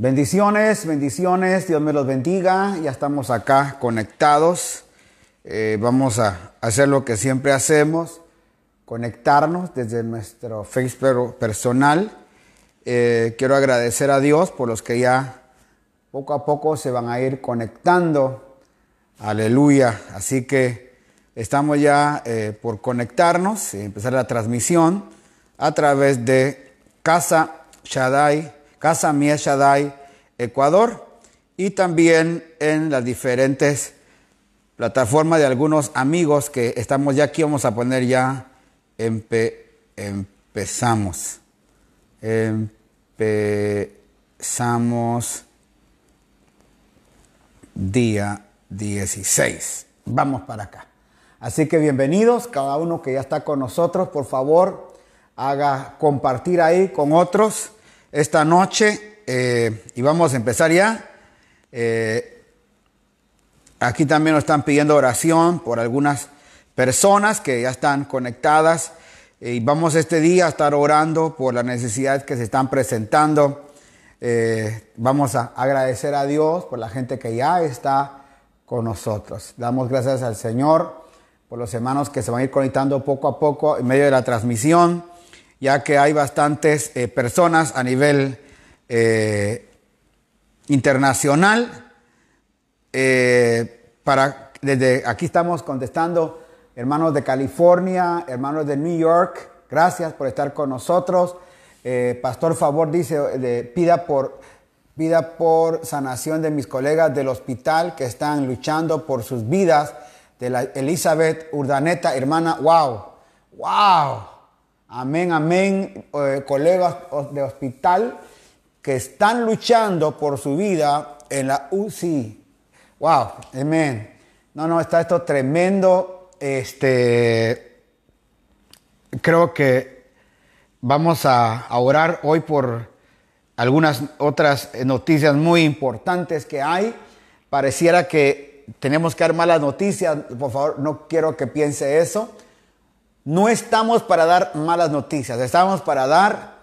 Bendiciones, bendiciones, Dios me los bendiga. Ya estamos acá conectados. Eh, vamos a hacer lo que siempre hacemos, conectarnos desde nuestro Facebook personal. Eh, quiero agradecer a Dios por los que ya poco a poco se van a ir conectando. Aleluya. Así que estamos ya eh, por conectarnos y empezar la transmisión a través de Casa Shaddai, Casa Mía Shaddai, Ecuador, y también en las diferentes plataformas de algunos amigos que estamos ya aquí. Vamos a poner ya empezamos. Empezamos día 16. Vamos para acá. Así que bienvenidos, cada uno que ya está con nosotros, por favor, haga compartir ahí con otros esta noche eh, y vamos a empezar ya. Eh, aquí también nos están pidiendo oración por algunas personas que ya están conectadas eh, y vamos este día a estar orando por las necesidades que se están presentando. vamos a agradecer a Dios por la gente que ya está con nosotros. Damos gracias al Señor por los hermanos que se van a ir conectando poco a poco en medio de la transmisión ya que hay bastantes eh, personas a nivel eh, internacional. Eh, para, desde aquí estamos contestando, hermanos de California, hermanos de New York, gracias por estar con nosotros. Pastor Favor dice, pida por, pida por sanación de mis colegas del hospital que están luchando por sus vidas. De la Elizabeth Urdaneta, hermana, wow, wow. Amén, amén, eh, colegas de hospital que están luchando por su vida en la UCI. Wow, amén. No, no, está esto tremendo. Este, creo que vamos a, a orar hoy por algunas otras noticias muy importantes que hay. Pareciera que tenemos que dar malas noticias. Por favor, no quiero que piense eso. No estamos para dar malas noticias, estamos para dar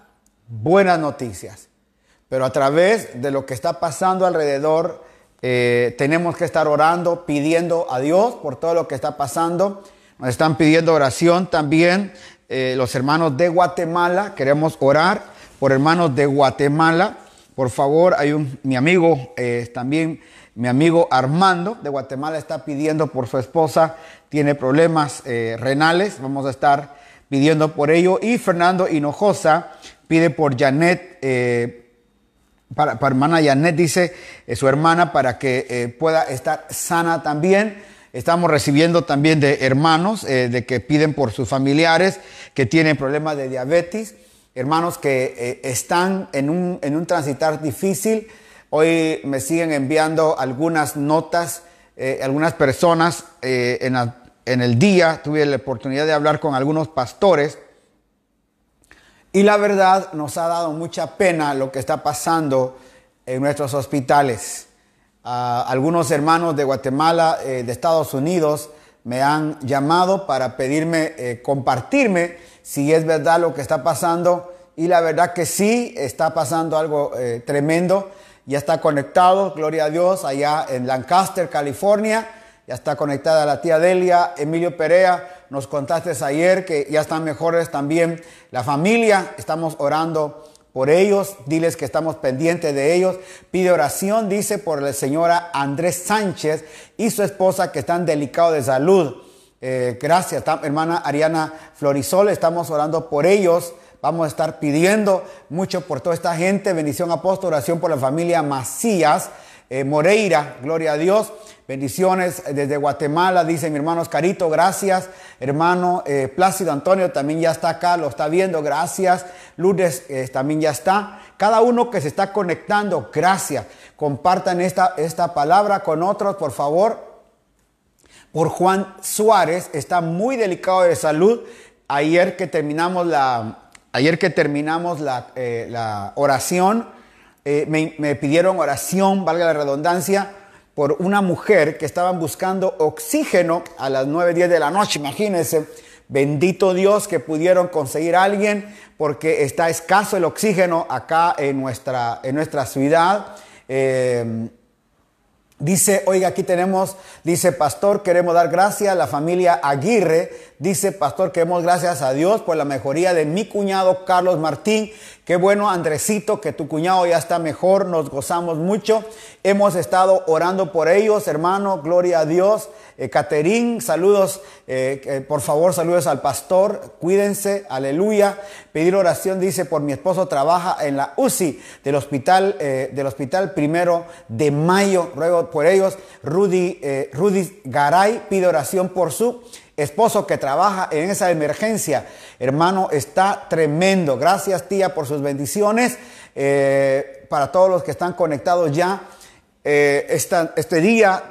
buenas noticias. Pero a través de lo que está pasando alrededor, eh, tenemos que estar orando, pidiendo a Dios por todo lo que está pasando. Nos están pidiendo oración también eh, los hermanos de Guatemala. Queremos orar por hermanos de Guatemala. Por favor, hay un, mi amigo eh, también, mi amigo Armando de Guatemala está pidiendo por su esposa tiene problemas eh, renales, vamos a estar pidiendo por ello. Y Fernando Hinojosa pide por Janet, eh, para, hermana Janet, dice eh, su hermana, para que pueda estar sana también. Estamos recibiendo también de hermanos de que piden por sus familiares que tienen problemas de diabetes, hermanos que están en un, en un transitar difícil. Hoy me siguen enviando algunas notas, algunas personas en la en el día tuve la oportunidad de hablar con algunos pastores y la verdad nos ha dado mucha pena lo que está pasando en nuestros hospitales. Algunos hermanos de Guatemala, eh, de Estados Unidos, me han llamado para pedirme, eh, compartirme si es verdad lo que está pasando. Y la verdad que sí, está pasando algo eh, tremendo. Ya está conectado, gloria a Dios, allá en Lancaster, California ya está conectada la tía Delia, Emilio Perea, nos contaste ayer que ya están mejores también la familia, estamos orando por ellos, diles que estamos pendientes de ellos. Pide oración, dice, por la señora Andrés Sánchez y su esposa que están delicados de salud. Eh, gracias, hermana Ariana Florisol, estamos orando por ellos. Vamos a estar pidiendo mucho por toda esta gente. Bendición apóstol, oración por la familia Macías, eh, Moreira, gloria a Dios. Bendiciones desde Guatemala, dice mi hermano Oscarito, gracias. Hermano eh, Plácido Antonio también ya está acá, lo está viendo, gracias. Lourdes eh, también ya está. Cada uno que se está conectando, gracias. Compartan esta, esta palabra con otros, por favor. Por Juan Suárez, está muy delicado de salud. Ayer que terminamos la, ayer que terminamos la, eh, la oración, me, me pidieron oración, valga la redundancia por una mujer que estaban buscando oxígeno a las 9, 10 de la noche, imagínense, Bendito Dios que pudieron conseguir a alguien porque está escaso el oxígeno acá en nuestra, en nuestra ciudad. Eh, Dice, oiga, aquí tenemos, dice Pastor, queremos dar gracias a la familia Aguirre. Dice Pastor, queremos gracias a Dios por la mejoría de mi cuñado Carlos Martín. Qué bueno, Andresito, que tu cuñado ya está mejor. Nos gozamos mucho. Hemos estado orando por ellos, hermano. Gloria a Dios. Eh, saludos, eh, por favor, saludos al pastor, cuídense, aleluya. Pedir oración, dice, por mi esposo trabaja en la UCI del hospital, eh, del hospital primero de mayo, ruego por ellos. Rudy, Rudy Garay pide oración por su esposo que trabaja en esa emergencia. Hermano, está tremendo. Gracias, tía, por sus bendiciones. para todos los que están conectados ya, este día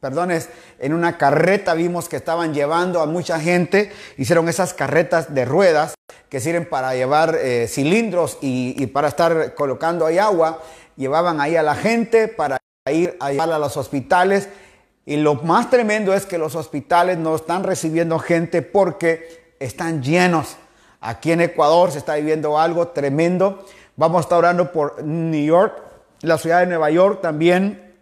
perdones, en una carreta vimos que estaban llevando a mucha gente, hicieron esas carretas de ruedas que sirven para llevar eh, cilindros y, para estar colocando ahí agua, llevaban ahí a la gente para ir a llevarla a los hospitales. Y lo más tremendo es que los hospitales no están recibiendo gente porque están llenos. Aquí en Ecuador se está viviendo algo tremendo. Vamos a estar orando por New York, la ciudad de Nueva York también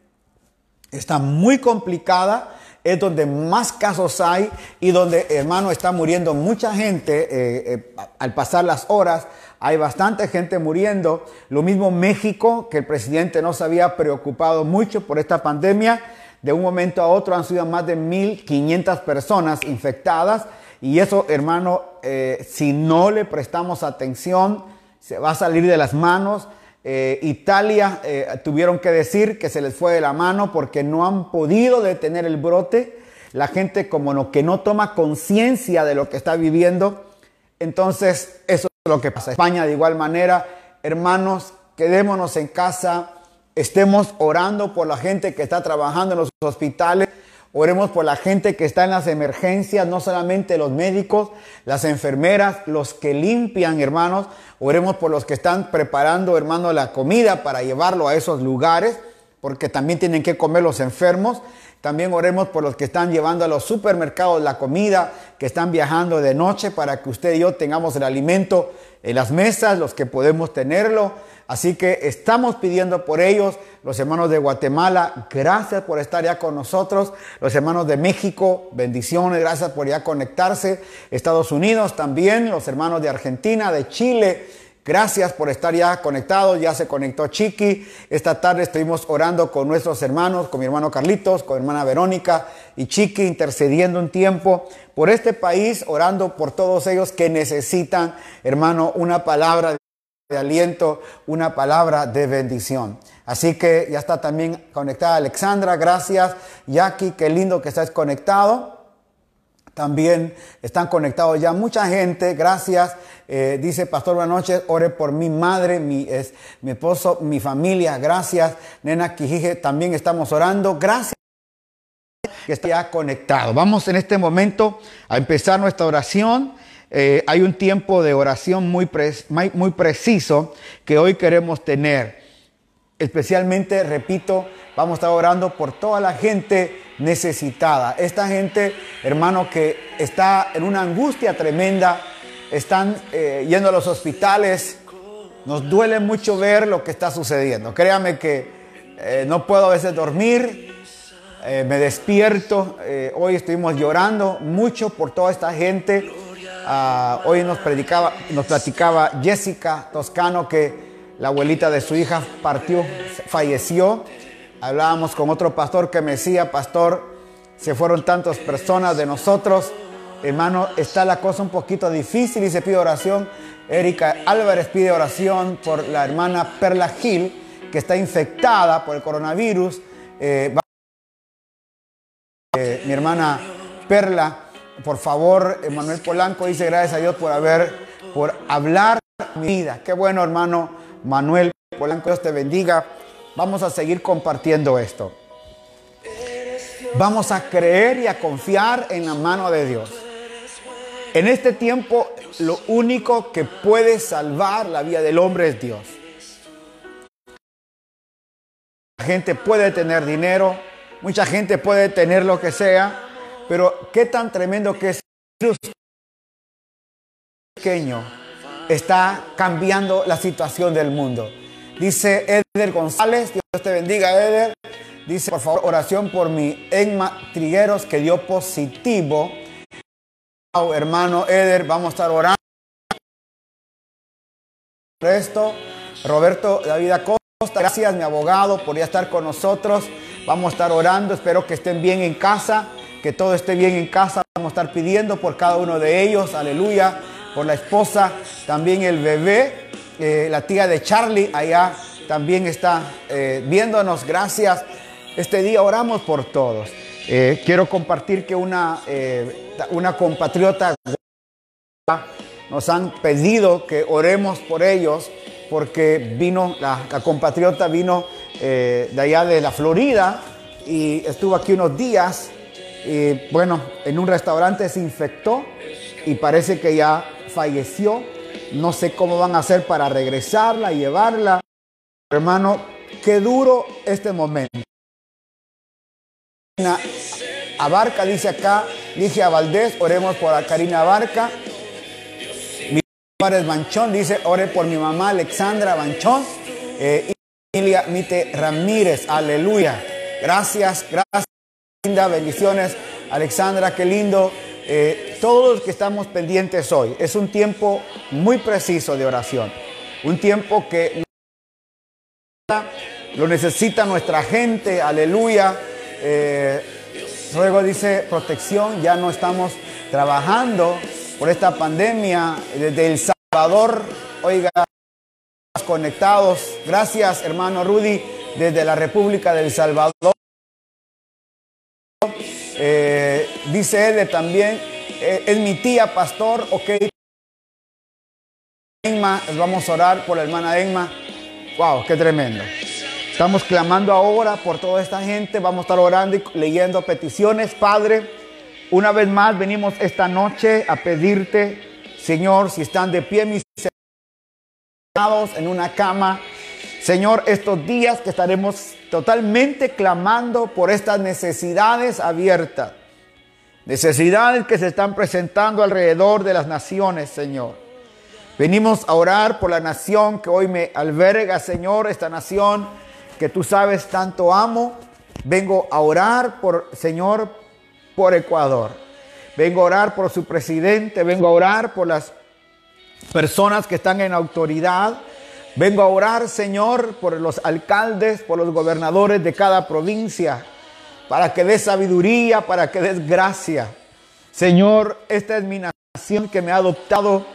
está muy complicada, es donde más casos hay y donde, hermano, está muriendo mucha gente eh, eh, al pasar las horas. Hay bastante gente muriendo. Lo mismo México, que el presidente no se había preocupado mucho por esta pandemia. De un momento a otro han sido más de 1.500 personas infectadas. Y eso, hermano, eh, si no le prestamos atención, se va a salir de las manos. Eh, Italia eh, tuvieron que decir que se les fue de la mano porque no han podido detener el brote. La gente como no, que no toma conciencia de lo que está viviendo. Entonces, eso es lo que pasa. España de igual manera, hermanos, quedémonos en casa, estemos orando por la gente que está trabajando en los hospitales. Oremos por la gente que está en las emergencias, no solamente los médicos, las enfermeras, los que limpian, hermanos. Oremos por los que están preparando, hermano, la comida para llevarlo a esos lugares, porque también tienen que comer los enfermos. También oremos por los que están llevando a los supermercados la comida, que están viajando de noche para que usted y yo tengamos el alimento en las mesas, los que podemos tenerlo. Así que estamos pidiendo por ellos, los hermanos de Guatemala, gracias por estar ya con nosotros, los hermanos de México, bendiciones, gracias por ya conectarse, Estados Unidos también, los hermanos de Argentina, de Chile, Gracias por estar ya conectados. Ya se conectó Chiqui. Esta tarde estuvimos orando con nuestros hermanos, con mi hermano Carlitos, con mi hermana Verónica y Chiqui, intercediendo un tiempo por este país, orando por todos ellos que necesitan, hermano, una palabra de aliento, una palabra de bendición. Así que ya está también conectada Alexandra, gracias. Jackie, qué lindo que estás conectado. También están conectados ya mucha gente, gracias. Eh, dice Pastor, buenas noches, ore por mi madre, mi, es, mi esposo, mi familia, gracias. Nena Quijije, también estamos orando, gracias que está ya conectado. Vamos en este momento a empezar nuestra oración. Eh, hay un tiempo de oración muy, muy preciso que hoy queremos tener. Especialmente, repito, vamos a estar orando por toda la gente necesitada. Esta gente, hermano, que está en una angustia tremenda, están eh, yendo a los hospitales. Nos duele mucho ver lo que está sucediendo. Créame que eh, no puedo a veces dormir, me despierto. hoy estuvimos llorando mucho por toda esta gente Ah, hoy nos predicaba, nos platicaba Jessica Toscano que la abuelita de su hija partió, falleció. Hablábamos con otro pastor que me decía, pastor, se fueron tantas personas de nosotros. Hermano, está la cosa un poquito difícil y se pide oración. Erika Álvarez pide oración por la hermana Perla Gil, que está infectada por el coronavirus. Eh, eh, mi hermana Perla por favor, Manuel Polanco dice gracias a Dios por haber, por hablar mi vida. Qué bueno, hermano Manuel Polanco, Dios te bendiga. Vamos a seguir compartiendo esto. Vamos a creer y a confiar en la mano de Dios. En este tiempo, lo único que puede salvar la vida del hombre es Dios. La gente puede tener dinero, mucha gente puede tener lo que sea, pero qué tan tremendo que es pequeño está cambiando la situación del mundo. Dice Eder González, Dios te bendiga Eder. Dice, por favor, oración por mi Enma Trigueros que dio positivo. hermano Eder, vamos a estar orando por esto. Roberto David Acosta, gracias mi abogado por ya estar con nosotros. Vamos a estar orando, espero que estén bien en casa, que todo esté bien en casa. Vamos a estar pidiendo por cada uno de ellos, aleluya, por la esposa, también el bebé, eh, la tía de Charlie allá también está eh, viéndonos, gracias. Este día oramos por todos. Eh, quiero compartir que una, una compatriota nos han pedido que oremos por ellos porque vino, la, compatriota vino de allá de la Florida y estuvo aquí unos días y bueno, en un restaurante se infectó y parece que ya falleció. No sé cómo van a hacer para regresarla llevarla. Hermano, qué duro este momento. Abarca dice acá, dije a Valdés, oremos por a Karina Abarca. Juárez Banchón dice, ore por mi mamá Alexandra Banchón eh, y Emilia Mite Ramírez, aleluya. Gracias, gracias, linda, bendiciones. Alexandra, qué lindo. Eh, todos los que estamos pendientes hoy, es un tiempo muy preciso de oración, un tiempo que lo necesita nuestra gente, aleluya. Eh, luego dice protección, ya no estamos trabajando por esta pandemia desde El Salvador. Oiga, conectados. Gracias, hermano Rudy, desde la República del Salvador. Eh, dice él también, eh, es mi tía, pastor, ok. Enma, vamos a orar por la hermana Enma. Wow, qué tremendo. Estamos clamando ahora por toda esta gente. Vamos a estar orando y leyendo peticiones, Padre. Una vez más venimos esta noche a pedirte, Señor, si están de pie mis en una cama, Señor, estos días que estaremos totalmente clamando por estas necesidades abiertas, necesidades que se están presentando alrededor de las naciones, Señor. Venimos a orar por la nación que hoy me alberga, Señor, esta nación que tú sabes tanto amo. Vengo a orar por, Señor, por Ecuador. Vengo a orar por su presidente, vengo a orar por las personas que están en autoridad. Vengo a orar, Señor, por los alcaldes, por los gobernadores de cada provincia, para que des sabiduría, para que des gracia. Señor, esta es mi nación que me ha adoptado.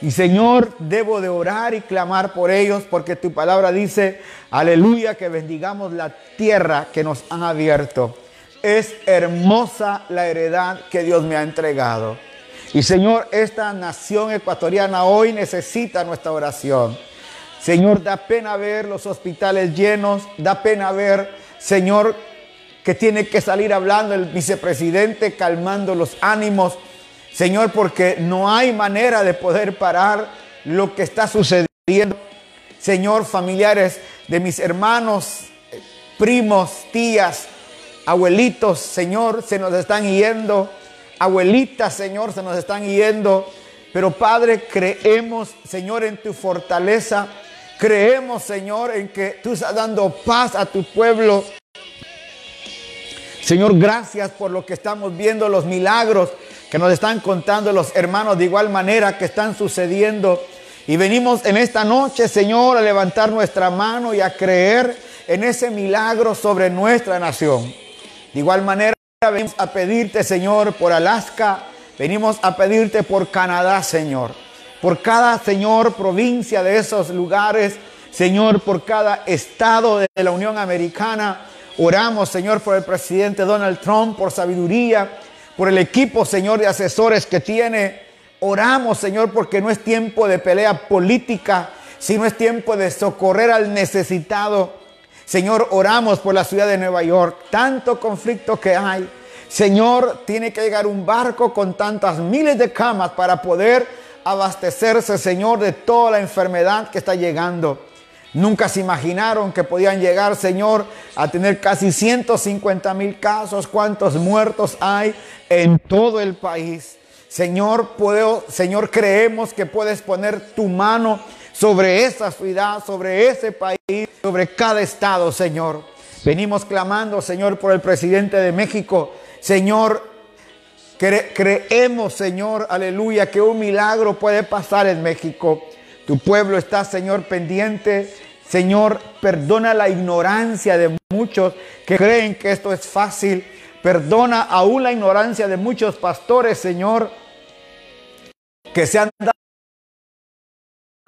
Y Señor, debo de orar y clamar por ellos, porque tu palabra dice, aleluya, que bendigamos la tierra que nos han abierto. Es hermosa la heredad que Dios me ha entregado. Y Señor, esta nación ecuatoriana hoy necesita nuestra oración. Señor, da pena ver los hospitales llenos, da pena ver, Señor, que tiene que salir hablando el vicepresidente, calmando los ánimos. Señor, porque no hay manera de poder parar lo que está sucediendo. Señor, familiares de mis hermanos, primos, tías, Abuelitos, Señor, se nos están yendo. Abuelitas, Señor, se nos están yendo. Pero Padre, creemos, Señor, en tu fortaleza. Creemos, Señor, en que tú estás dando paz a tu pueblo. Señor, gracias por lo que estamos viendo, los milagros que nos están contando los hermanos de igual manera que están sucediendo. Y venimos en esta noche, Señor, a levantar nuestra mano y a creer en ese milagro sobre nuestra nación. De igual manera, venimos a pedirte, Señor, por Alaska, venimos a pedirte por Canadá, Señor, por cada, Señor, provincia de esos lugares, Señor, por cada estado de la Unión Americana. Oramos, Señor, por el presidente Donald Trump, por sabiduría, por el equipo, Señor, de asesores que tiene. Oramos, Señor, porque no es tiempo de pelea política, sino es tiempo de socorrer al necesitado. Señor, oramos por la ciudad de Nueva York, tanto conflicto que hay. Señor, tiene que llegar un barco con tantas miles de camas para poder abastecerse, Señor, de toda la enfermedad que está llegando. Nunca se imaginaron que podían llegar, Señor, a tener casi 150 mil casos. ¿Cuántos muertos hay en todo el país? Señor, Señor, creemos que puedes poner tu mano sobre esa ciudad, sobre ese país, sobre cada estado, Señor. Venimos clamando, Señor, por el presidente de México. Señor, creemos, Señor, aleluya, que un milagro puede pasar en México. Tu pueblo está, Señor, pendiente. Señor, perdona la ignorancia de muchos que creen que esto es fácil. Perdona aún la ignorancia de muchos pastores, Señor que se han dado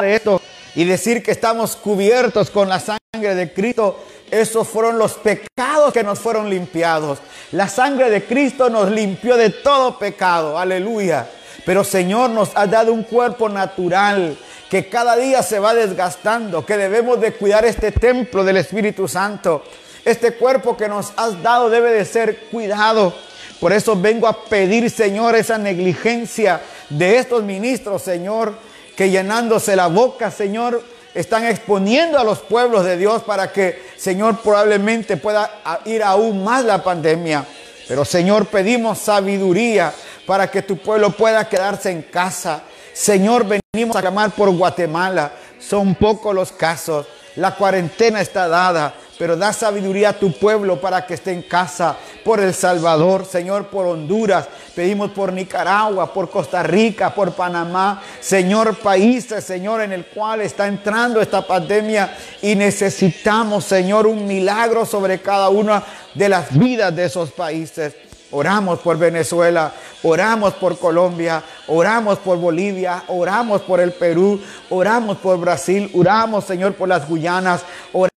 de esto y decir que estamos cubiertos con la sangre de Cristo, esos fueron los pecados que nos fueron limpiados. La sangre de Cristo nos limpió de todo pecado, aleluya. Pero Señor nos ha dado un cuerpo natural que cada día se va desgastando, que debemos de cuidar este templo del Espíritu Santo. Este cuerpo que nos has dado debe de ser cuidado. Por eso vengo a pedir, Señor, esa negligencia de estos ministros, Señor, que llenándose la boca, Señor, están exponiendo a los pueblos de Dios para que, Señor, probablemente pueda ir aún más la pandemia. Pero, Señor, pedimos sabiduría para que tu pueblo pueda quedarse en casa. Señor, venimos a clamar por Guatemala. Son pocos los casos. La cuarentena está dada pero da sabiduría a tu pueblo para que esté en casa, por El Salvador, Señor, por Honduras, pedimos por Nicaragua, por Costa Rica, por Panamá, Señor, países, Señor, en el cual está entrando esta pandemia y necesitamos, Señor, un milagro sobre cada una de las vidas de esos países. Oramos por Venezuela, oramos por Colombia, oramos por Bolivia, oramos por el Perú, oramos por Brasil, oramos, Señor, por las Guyanas,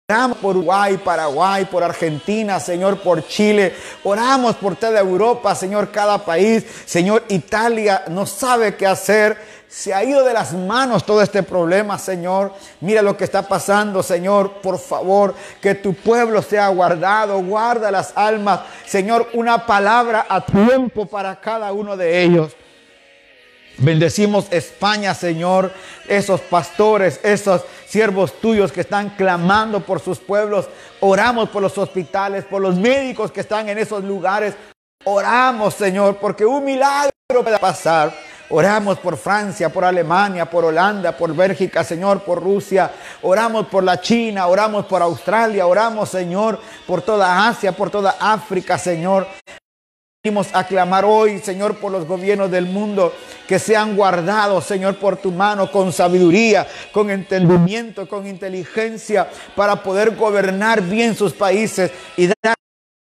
Oramos por Uruguay, Paraguay, por Argentina, Señor, por Chile. Oramos por toda Europa, Señor, cada país. Señor, Italia no sabe qué hacer. Se ha ido de las manos todo este problema, Señor. Mira lo que está pasando, Señor. Por favor, que tu pueblo sea guardado. Guarda las almas. Señor, una palabra a tiempo para cada uno de ellos. Bendecimos España, Señor, esos pastores, esos siervos tuyos que están clamando por sus pueblos. Oramos por los hospitales, por los médicos que están en esos lugares. Oramos, Señor, porque un milagro pueda pasar. Oramos por Francia, por Alemania, por Holanda, por Bélgica, Señor, por Rusia. Oramos por la China, oramos por Australia, oramos, Señor, por toda Asia, por toda África, Señor. Venimos a clamar hoy, Señor, por los gobiernos del mundo que sean guardados, Señor, por tu mano, con sabiduría, con entendimiento, con inteligencia, para poder gobernar bien sus países y dar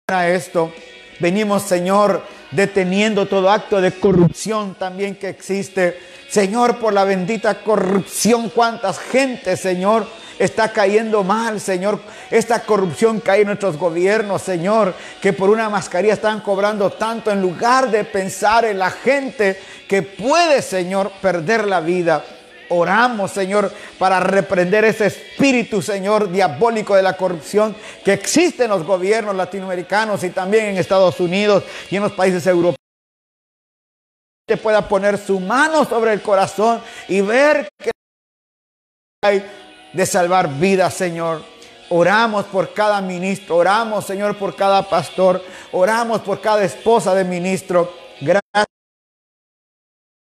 a esto. Venimos, Señor, deteniendo todo acto de corrupción también que existe. Señor, por la bendita corrupción, cuántas gente, Señor, está cayendo mal, Señor. Esta corrupción cae en nuestros gobiernos, Señor, que por una mascarilla están cobrando tanto en lugar de pensar en la gente que puede, Señor, perder la vida. Oramos, Señor, para reprender ese espíritu, Señor, diabólico de la corrupción que existe en los gobiernos latinoamericanos y también en Estados Unidos y en los países europeos pueda poner su mano sobre el corazón y ver que hay de salvar vidas, Señor. Oramos por cada ministro, oramos, Señor, por cada pastor, oramos por cada esposa de ministro. Gracias.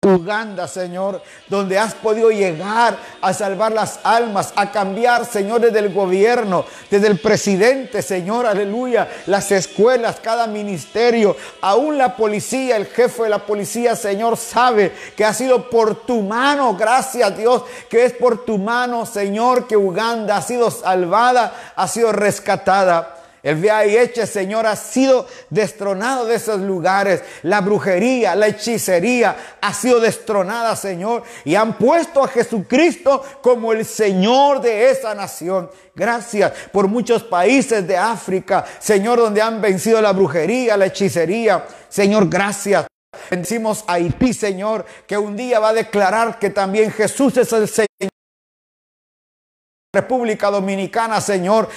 Uganda, Señor, donde has podido llegar a salvar las almas, a cambiar, Señor, desde el gobierno, desde el presidente, Señor, aleluya, las escuelas, cada ministerio, aún la policía, el jefe de la policía, Señor, sabe que ha sido por tu mano, gracias Dios, que es por tu mano, Señor, que Uganda ha sido salvada, ha sido rescatada. El VIH, Señor, ha sido destronado de esos lugares. La brujería, la hechicería ha sido destronada, Señor. Y han puesto a Jesucristo como el Señor de esa nación. Gracias por muchos países de África, Señor, donde han vencido la brujería, la hechicería. Señor, gracias. Bendecimos a Haití, Señor, que un día va a declarar que también Jesús es el Señor. República Dominicana, Señor,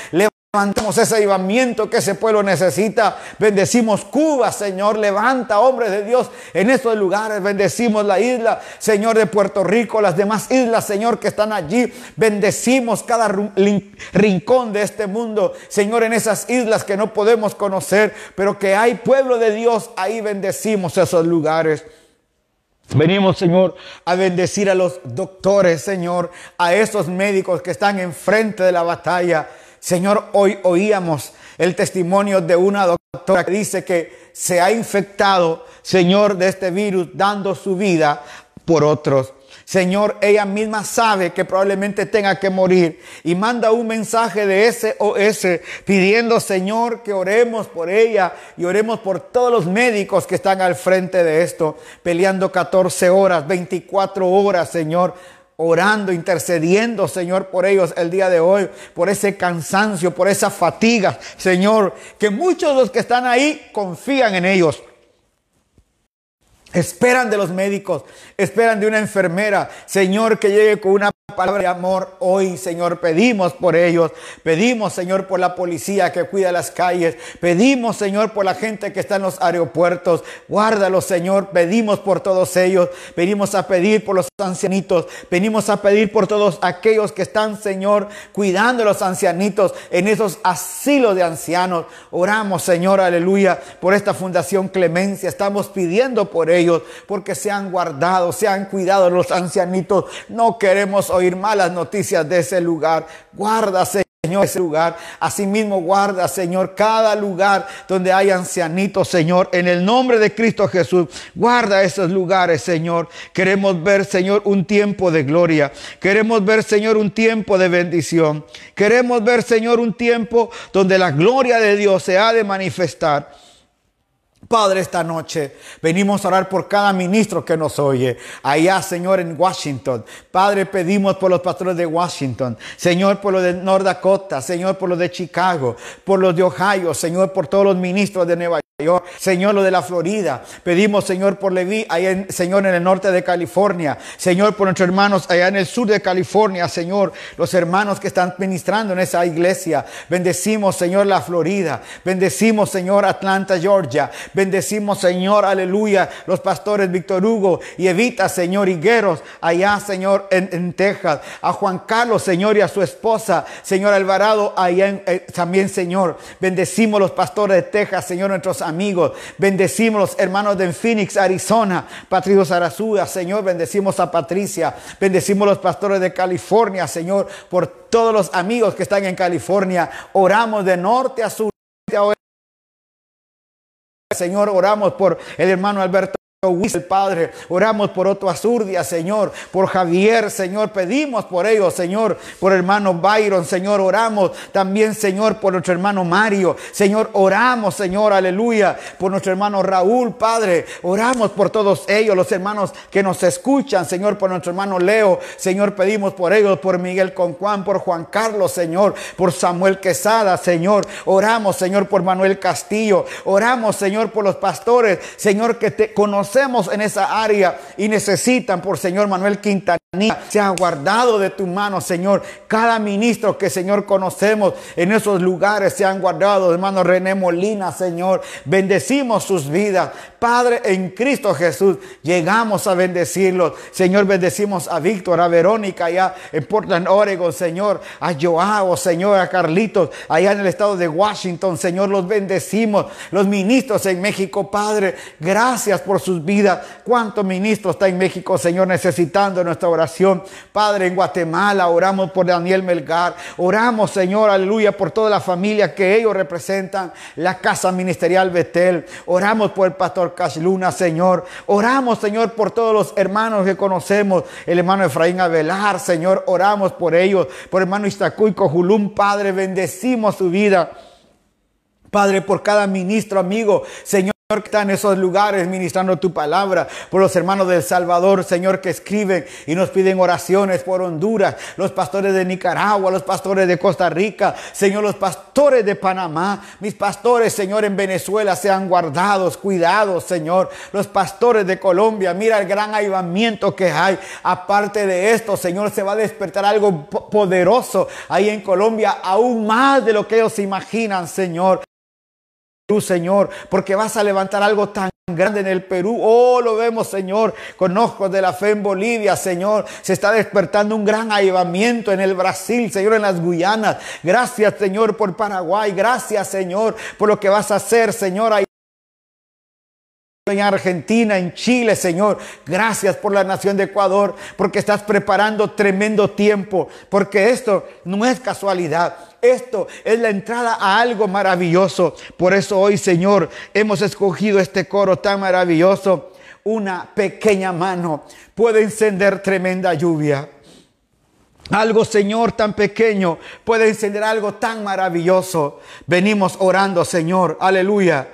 Levantamos ese avivamiento que ese pueblo necesita. Bendecimos Cuba, Señor. Levanta, hombres de Dios, en estos lugares. Bendecimos la isla, Señor, de Puerto Rico, las demás islas, Señor, que están allí. Bendecimos cada rincón de este mundo, Señor, en esas islas que no podemos conocer, pero que hay pueblo de Dios. Ahí bendecimos esos lugares. Venimos, Señor, a bendecir a los doctores, Señor, a esos médicos que están enfrente de la batalla. Señor, hoy oíamos el testimonio de una doctora que dice que se ha infectado, Señor, de este virus, dando su vida por otros. Señor, ella misma sabe que probablemente tenga que morir y manda un mensaje de SOS pidiendo, Señor, que oremos por ella y oremos por todos los médicos que están al frente de esto, peleando 14 horas, 24 horas, Señor, orando, intercediendo, Señor, por ellos el día de hoy, por ese cansancio, por esa fatiga, Señor, que muchos de los que están ahí confían en ellos. Esperan de los médicos, esperan de una enfermera, Señor, que llegue con una palabra de amor hoy, Señor. Pedimos por ellos, pedimos, Señor, por la policía que cuida las calles, pedimos, Señor, por la gente que está en los aeropuertos. Guárdalos, Señor, pedimos por todos ellos, venimos a pedir por los ancianitos, venimos a pedir por todos aquellos que están, Señor, cuidando a los ancianitos en esos asilos de ancianos. Oramos, Señor, aleluya, por esta fundación Clemencia. Estamos pidiendo por ellos porque se han guardado, se han cuidado los ancianitos. No queremos oír malas noticias de ese lugar. Guarda, Señor, ese lugar. Asimismo, guarda, Señor, cada lugar donde hay ancianitos, Señor, en el nombre de Cristo Jesús. Guarda esos lugares, Señor. Queremos ver, Señor, un tiempo de gloria. Queremos ver, Señor, un tiempo de bendición. Queremos ver, Señor, un tiempo donde la gloria de Dios se ha de manifestar. Padre, esta noche venimos a orar por cada ministro que nos oye. Allá, Señor, en Washington. Padre, pedimos por los pastores de Washington. Señor, por los de North Dakota. Señor, por los de Chicago. Por los de Ohio. Señor, por todos los ministros de Nueva York. Señor, lo de la Florida. Pedimos, Señor, por Leví, allá en, Señor, en el norte de California. Señor, por nuestros hermanos allá en el sur de California, Señor, los hermanos que están ministrando en esa iglesia. Bendecimos, Señor, la Florida. Bendecimos, Señor, Atlanta, Georgia. Bendecimos, Señor, aleluya, los pastores Víctor Hugo y Evita, Señor, Higueros, allá, Señor, en, Texas. A Juan Carlos, Señor, y a su esposa, Señor Alvarado, allá eh, también, Señor. Bendecimos los pastores de Texas, Señor, nuestros amigos. Bendecimos los hermanos de Phoenix, Arizona, Patricio Sarazúa, Señor. Bendecimos a Patricia. Bendecimos los pastores de California, Señor, por todos los amigos que están en California. Oramos de norte a sur. Señor, oramos por el hermano Alberto el Padre, oramos por Otto Azurdia, Señor, por Javier, Señor, pedimos por ellos, Señor, por hermano Byron, Señor, oramos también, Señor, por nuestro hermano Mario, Señor, oramos, Señor, aleluya, por nuestro hermano Raúl, Padre, oramos por todos ellos, los hermanos que nos escuchan, Señor, por nuestro hermano Leo, Señor, pedimos por ellos, por Miguel Conjuan, por Juan Carlos, Señor, por Samuel Quesada, Señor, oramos, Señor, por Manuel Castillo, oramos, Señor, por los pastores, Señor, que te conocemos en esa área y necesitan por Señor Manuel Quintanilla, se ha guardado de tu mano, Señor. Cada ministro que, Señor, conocemos en esos lugares se han guardado, hermano René Molina, Señor. Bendecimos sus vidas. Padre, en Cristo Jesús, llegamos a bendecirlos. Señor, bendecimos a Víctor, a Verónica, allá en Portland, Oregon, Señor, a Joao, Señor, a Carlitos, allá en el estado de Washington, Señor, los bendecimos. Los ministros en México, Padre, gracias por sus vida. ¿Cuántos ministros está en México, Señor, necesitando nuestra oración? Padre, en Guatemala oramos por Daniel Melgar. Oramos, Señor, aleluya, por toda la familia que ellos representan. La casa ministerial Betel. Oramos por el pastor Luna, Señor. Oramos, Señor, por todos los hermanos que conocemos. El hermano Efraín Avelar, Señor. Oramos por ellos. Por el hermano Iztacuy Cojulum, Padre. Bendecimos su vida. Padre, por cada ministro, amigo, Señor que está en esos lugares ministrando tu palabra, por los hermanos del Salvador, Señor, que escriben y nos piden oraciones por Honduras, los pastores de Nicaragua, los pastores de Costa Rica, Señor, los pastores de Panamá, mis pastores, Señor, en Venezuela sean guardados, cuidados, Señor, los pastores de Colombia, mira el gran avivamiento que hay. Aparte de esto, Señor, se va a despertar algo poderoso ahí en Colombia, aún más de lo que ellos imaginan, Señor. Señor, porque vas a levantar algo tan grande en el Perú. Oh, lo vemos, Señor, con ojos de la fe en Bolivia, Señor. Se está despertando un gran avivamiento en el Brasil, Señor, en las Guyanas. Gracias, Señor, por Paraguay. Gracias, Señor, por lo que vas a hacer, Señor. En Argentina, en Chile, Señor. Gracias por la nación de Ecuador, porque estás preparando tremendo tiempo, porque esto no es casualidad. Esto es la entrada a algo maravilloso. Por eso hoy, Señor, hemos escogido este coro tan maravilloso. Una pequeña mano puede encender tremenda lluvia. Algo, Señor, tan pequeño puede encender algo tan maravilloso. Venimos orando, Señor. Aleluya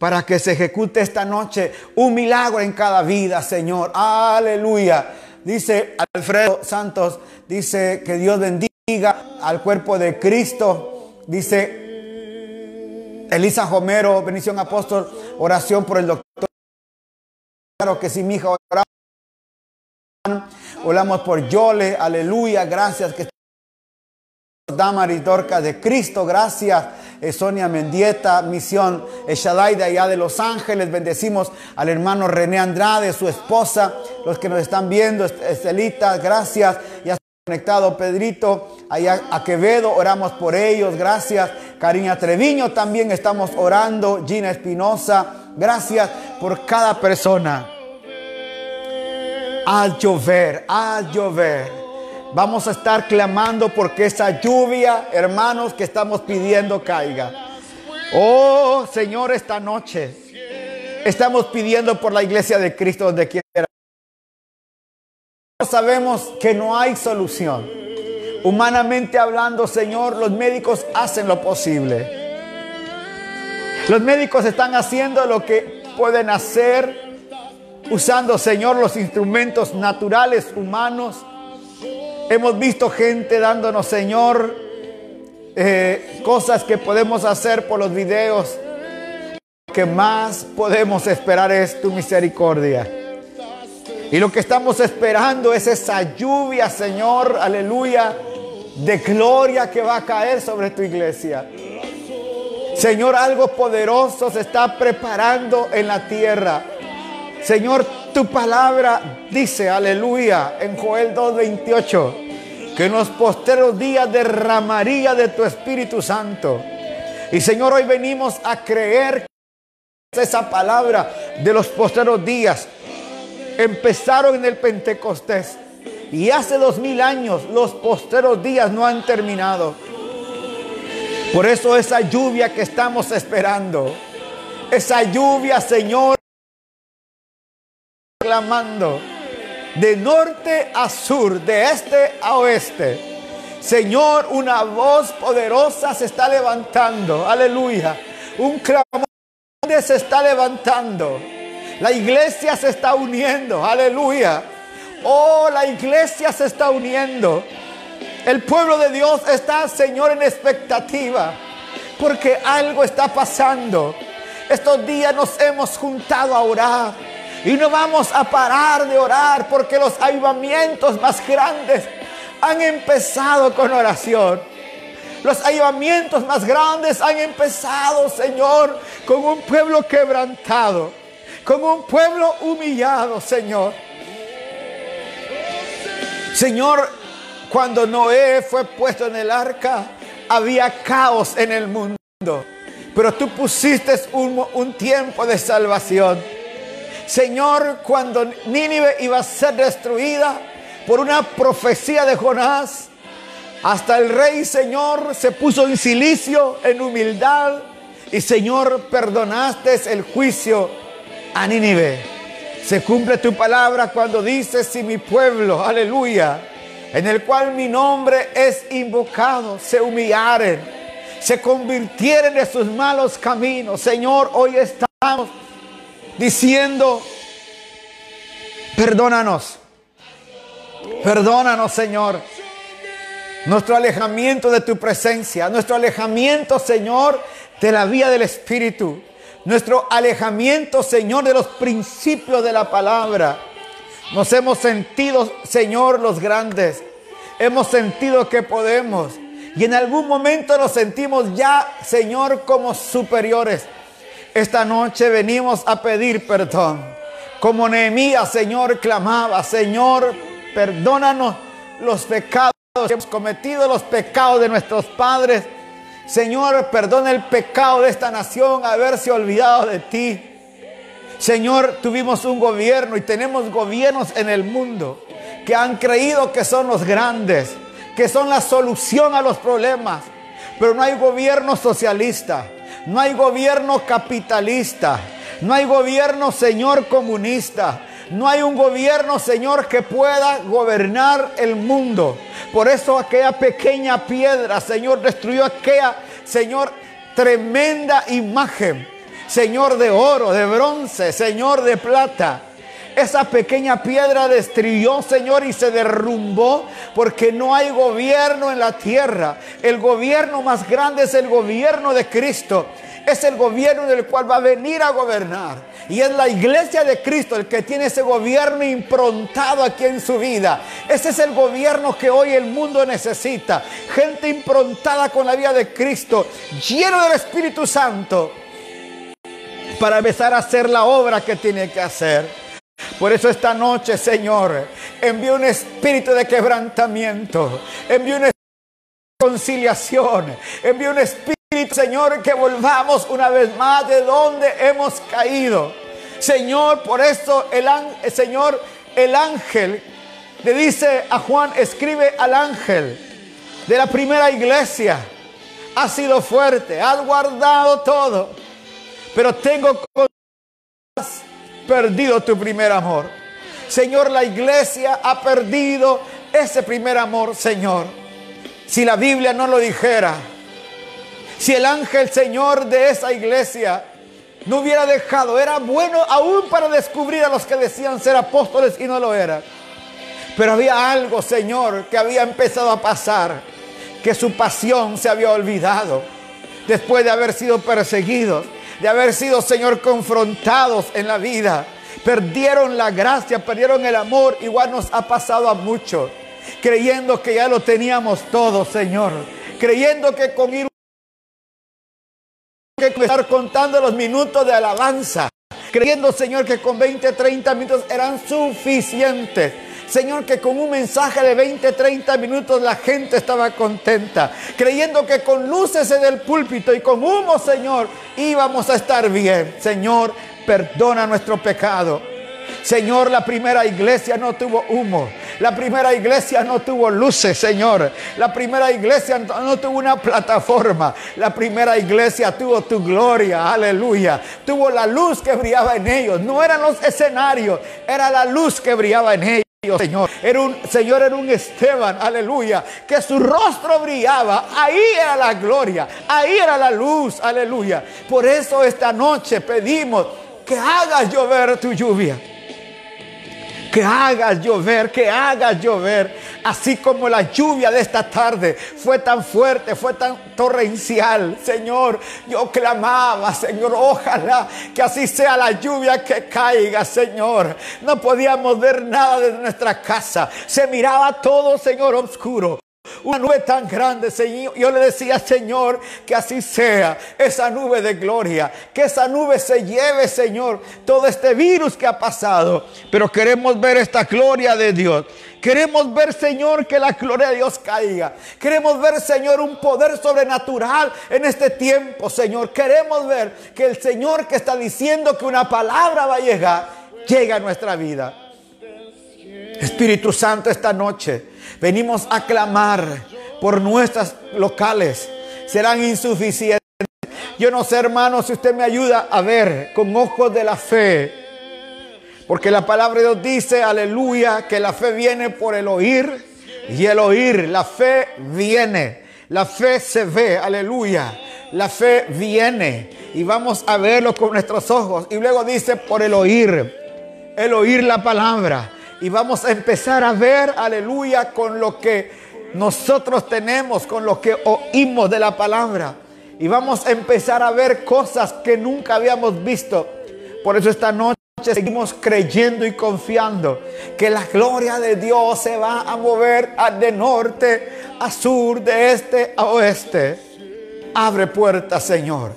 para que se ejecute esta noche un milagro en cada vida, Señor. Aleluya. Dice Alfredo Santos, dice que Dios bendiga al cuerpo de Cristo. Dice Elisa Homero, bendición apóstol, oración por el doctor. Claro que sí, mi hija, oramos. Oramos por Yole, aleluya, gracias que Damaris Dorca de Cristo, gracias. Sonia Mendieta, Misión Shaddai de allá de Los Ángeles. Bendecimos al hermano René Andrade, su esposa, los que nos están viendo, Estelita, gracias. Ya conectado Pedrito, allá a Quevedo, oramos por ellos, gracias. Cariña Treviño también estamos orando, Gina Espinosa, gracias por cada persona. Al llover, al llover. Vamos a estar clamando porque esa lluvia, hermanos, que estamos pidiendo caiga. Oh Señor, esta noche estamos pidiendo por la iglesia de Cristo donde quiera. Sabemos que no hay solución. Humanamente hablando, Señor, los médicos hacen lo posible. Los médicos están haciendo lo que pueden hacer usando, Señor, los instrumentos naturales humanos Hemos visto gente dándonos, Señor, eh, cosas que podemos hacer por los videos. Lo que más podemos esperar es tu misericordia. Y lo que estamos esperando es esa lluvia, Señor, aleluya, de gloria que va a caer sobre tu iglesia. Señor, algo poderoso se está preparando en la tierra. Señor, tu palabra dice, aleluya, en Joel 2.28, que en los posteros días derramaría de tu Espíritu Santo. Y Señor, hoy venimos a creer esa palabra de los posteros días. Empezaron en el Pentecostés. Y hace dos mil años los posteros días no han terminado. Por eso esa lluvia que estamos esperando, esa lluvia, Señor, clamando de norte a sur, de este a oeste. Señor, una voz poderosa se está levantando. Aleluya. Un clamor se está levantando. La iglesia se está uniendo. Aleluya. Oh, la iglesia se está uniendo. El pueblo de Dios está, Señor, en expectativa. Porque algo está pasando. Estos días nos hemos juntado a orar y no vamos a parar de orar porque los avivamientos más grandes han empezado con oración. Los avivamientos más grandes han empezado, Señor, con un pueblo quebrantado, con un pueblo humillado, Señor. Señor, cuando Noé fue puesto en el arca, había caos en el mundo. Pero tú pusiste un, un tiempo de salvación. Señor, cuando Nínive iba a ser destruida por una profecía de Jonás, hasta el rey, Señor, se puso en silicio, en humildad, y Señor, perdonaste el juicio a Nínive. Se cumple tu palabra cuando dices, si mi pueblo, aleluya, en el cual mi nombre es invocado, se humillaren, se convirtieren de sus malos caminos. Señor, hoy estamos diciendo, perdónanos, perdónanos Señor. Nuestro alejamiento de tu presencia, nuestro alejamiento Señor de la vía del Espíritu, nuestro alejamiento Señor de los principios de la palabra. Nos hemos sentido Señor los grandes, hemos sentido que podemos y en algún momento nos sentimos ya Señor como superiores. Esta noche venimos a pedir perdón. Como Nehemías, Señor, clamaba, Señor, perdónanos los pecados que hemos cometido, los pecados de nuestros padres. Señor, perdona el pecado de esta nación, haberse olvidado de ti. Señor, tuvimos un gobierno y tenemos gobiernos en el mundo que han creído que son los grandes, que son la solución a los problemas. Pero no hay gobierno socialista, no hay gobierno capitalista, no hay gobierno, Señor, comunista. No hay un gobierno, Señor, que pueda gobernar el mundo. Por eso aquella pequeña piedra, Señor, destruyó aquella, Señor, tremenda imagen. Señor de oro, de bronce, Señor de plata. Esa pequeña piedra destruyó, Señor, y se derrumbó porque no hay gobierno en la tierra. El gobierno más grande es el gobierno de Cristo. Es el gobierno del cual va a venir a gobernar. Y es la iglesia de Cristo el que tiene ese gobierno improntado aquí en su vida. Ese es el gobierno que hoy el mundo necesita. Gente improntada con la vida de Cristo, lleno del Espíritu Santo, para empezar a hacer la obra que tiene que hacer. Por eso esta noche, Señor, envío un espíritu de quebrantamiento, envío una conciliación, envío un espíritu, Señor, que volvamos una vez más de donde hemos caído. Señor, por eso el Señor, el ángel le dice a Juan, escribe al ángel de la primera iglesia, ha sido fuerte, has guardado todo, pero tengo perdido tu primer amor. Señor, la iglesia ha perdido ese primer amor, Señor. Si la Biblia no lo dijera, si el ángel, Señor, de esa iglesia no hubiera dejado, era bueno aún para descubrir a los que decían ser apóstoles y no lo eran. Pero había algo, Señor, que había empezado a pasar, que su pasión se había olvidado después de haber sido perseguidos de haber sido, Señor, confrontados en la vida. Perdieron la gracia, perdieron el amor. Igual nos ha pasado a muchos. Creyendo que ya lo teníamos todo, Señor. Creyendo que con ir que estar contando los minutos de alabanza. Creyendo, Señor, que con 20, 30 minutos eran suficientes Señor, que con un mensaje de 20, 30 minutos la gente estaba contenta, creyendo que con luces en el púlpito y con humo, Señor, íbamos a estar bien. Señor, perdona nuestro pecado. Señor, la primera iglesia no tuvo humo. La primera iglesia no tuvo luces, Señor. La primera iglesia no tuvo una plataforma. La primera iglesia tuvo tu gloria, aleluya. Tuvo la luz que brillaba en ellos. No eran los escenarios, era la luz que brillaba en ellos. Señor, era un Señor era un Esteban, aleluya, que su rostro brillaba, ahí era la gloria, ahí era la luz, aleluya. Por eso esta noche pedimos que hagas llover tu lluvia que hagas llover, que hagas llover, así como la lluvia de esta tarde fue tan fuerte, fue tan torrencial. Señor, yo clamaba, Señor, ojalá que así sea la lluvia que caiga, Señor. No podíamos ver nada de nuestra casa, se miraba todo, Señor, oscuro. Una nube tan grande, Señor. Yo le decía, Señor, que así sea esa nube de gloria. Que esa nube se lleve, Señor, todo este virus que ha pasado. Pero queremos ver esta gloria de Dios. Queremos ver, Señor, que la gloria de Dios caiga. Queremos ver, Señor, un poder sobrenatural en este tiempo, Señor. Queremos ver que el Señor que está diciendo que una palabra va a llegar, llega a nuestra vida. Espíritu Santo, esta noche venimos a clamar por nuestras locales. Serán insuficientes. Yo no sé, hermano, si usted me ayuda a ver con ojos de la fe. Porque la palabra de Dios dice, aleluya, que la fe viene por el oír y el oír. La fe viene. La fe se ve, aleluya. La fe viene y vamos a verlo con nuestros ojos. Y luego dice por el oír, el oír la palabra y vamos a empezar a ver, aleluya, con lo que nosotros tenemos, con lo que oímos de la palabra. Y vamos a empezar a ver cosas que nunca habíamos visto. Por eso esta noche seguimos creyendo y confiando que la gloria de Dios se va a mover de norte a sur, de este a oeste. Abre puertas, Señor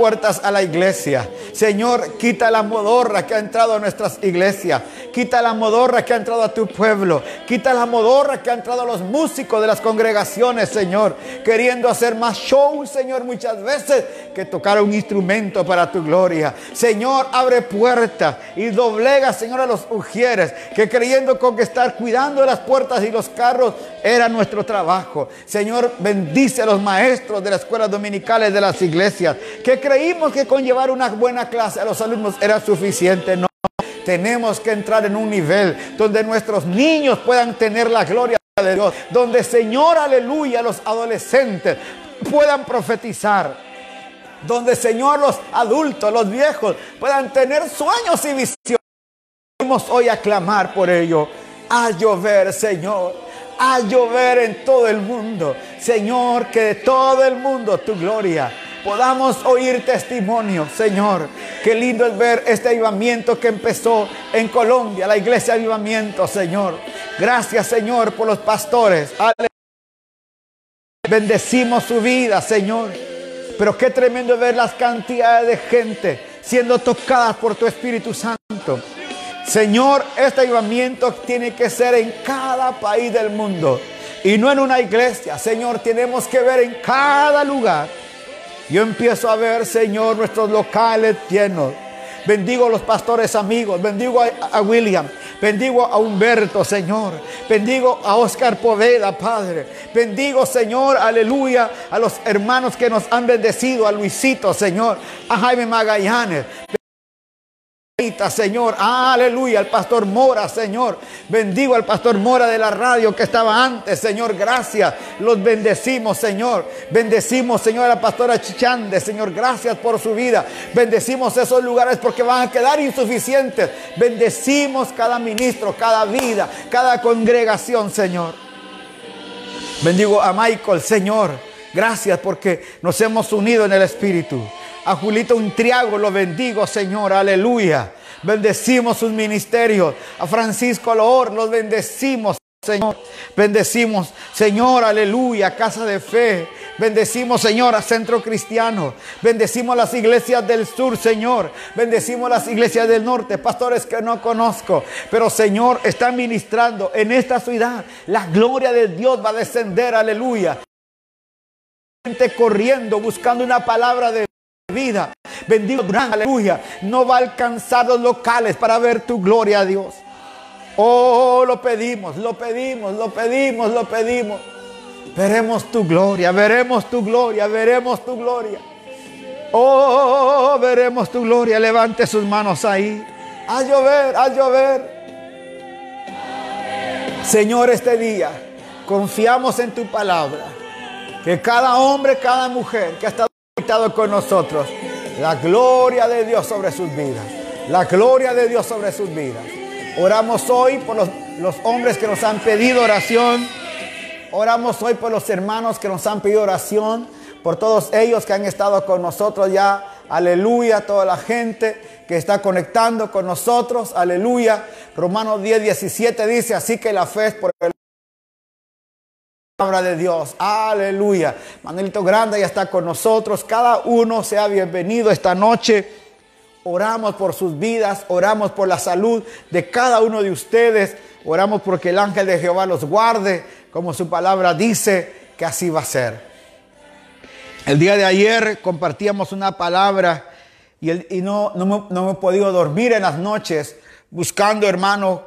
puertas a la iglesia. Señor, quita la modorra que ha entrado a nuestras iglesias. Quita la modorra que ha entrado a tu pueblo. Quita la modorra que ha entrado a los músicos de las congregaciones, Señor. Queriendo hacer más show, Señor, muchas veces que tocar un instrumento para tu gloria. Señor, abre puertas y doblega, Señor, a los ujieres que creyendo con que estar cuidando las puertas y los carros era nuestro trabajo. Señor, bendice a los maestros de las escuelas dominicales de las iglesias que creímos que con llevar una buena clase a los alumnos era suficiente. No, tenemos que entrar en un nivel donde nuestros niños puedan tener la gloria de Dios, donde Señor, aleluya, los adolescentes puedan profetizar donde Señor los adultos, los viejos puedan tener sueños y visiones. Vamos hoy a clamar por ello. A llover, Señor. A llover en todo el mundo. Señor, que de todo el mundo tu gloria podamos oír testimonio, Señor. Qué lindo es ver este avivamiento que empezó en Colombia, la iglesia avivamiento, Señor. Gracias, Señor, por los pastores. Bendecimos su vida, Señor. Pero qué tremendo ver las cantidades de gente siendo tocadas por tu Espíritu Santo. Señor, este avivamiento tiene que ser en cada país del mundo y no en una iglesia. Señor, tenemos que ver en cada lugar. Yo empiezo a ver, Señor, nuestros locales llenos. Bendigo a los pastores amigos, bendigo a, William, bendigo a Humberto, Señor. Bendigo a Oscar Poveda, Padre. Bendigo, Señor, aleluya, a los hermanos que nos han bendecido, a Luisito, Señor, a Jaime Magallanes. Señor, aleluya, al pastor Mora, Señor. Bendigo al pastor Mora de la radio que estaba antes, Señor, gracias. Los bendecimos, Señor. Bendecimos, Señor, a la pastora Chichande, Señor, gracias por su vida. Bendecimos esos lugares porque van a quedar insuficientes. Bendecimos cada ministro, cada vida, cada congregación, Señor. Bendigo a Michael, Señor. Gracias porque nos hemos unido en el Espíritu. A Julito Untriago lo bendigo, Señor, aleluya. Bendecimos sus ministerios. A Francisco Loor los bendecimos, Señor. Bendecimos, Señor, aleluya, Casa de Fe. Bendecimos, Señor, a Centro Cristiano. Bendecimos las iglesias del sur, Señor. Bendecimos las iglesias del norte, pastores que no conozco. Pero, Señor, está ministrando en esta ciudad. La gloria de Dios va a descender, aleluya. Gente corriendo, buscando una palabra de vida. Bendito, gran aleluya. No va a alcanzar los locales para ver tu gloria, Dios. Oh, lo pedimos, lo pedimos, lo pedimos, lo pedimos. Veremos tu gloria, veremos tu gloria, veremos tu gloria. Oh, veremos tu gloria. Levante sus manos ahí. A llover, a llover. Señor, este día confiamos en tu palabra. Que cada hombre, cada mujer que ha estado con nosotros. La gloria de Dios sobre sus vidas. La gloria de Dios sobre sus vidas. Oramos hoy por los, los hombres que nos han pedido oración. Oramos hoy por los hermanos que nos han pedido oración. Por todos ellos que han estado con nosotros ya. Aleluya. Toda la gente que está conectando con nosotros. Aleluya. Romanos 10, 17 dice, así que la fe es por el palabra de Dios. Aleluya. Manuelito Grande ya está con nosotros. Cada uno sea bienvenido esta noche. Oramos por sus vidas, oramos por la salud de cada uno de ustedes. Oramos porque el ángel de Jehová los guarde, como su palabra dice que así va a ser. El día de ayer compartíamos una palabra y, no, no, me, he podido dormir en las noches buscando, hermano,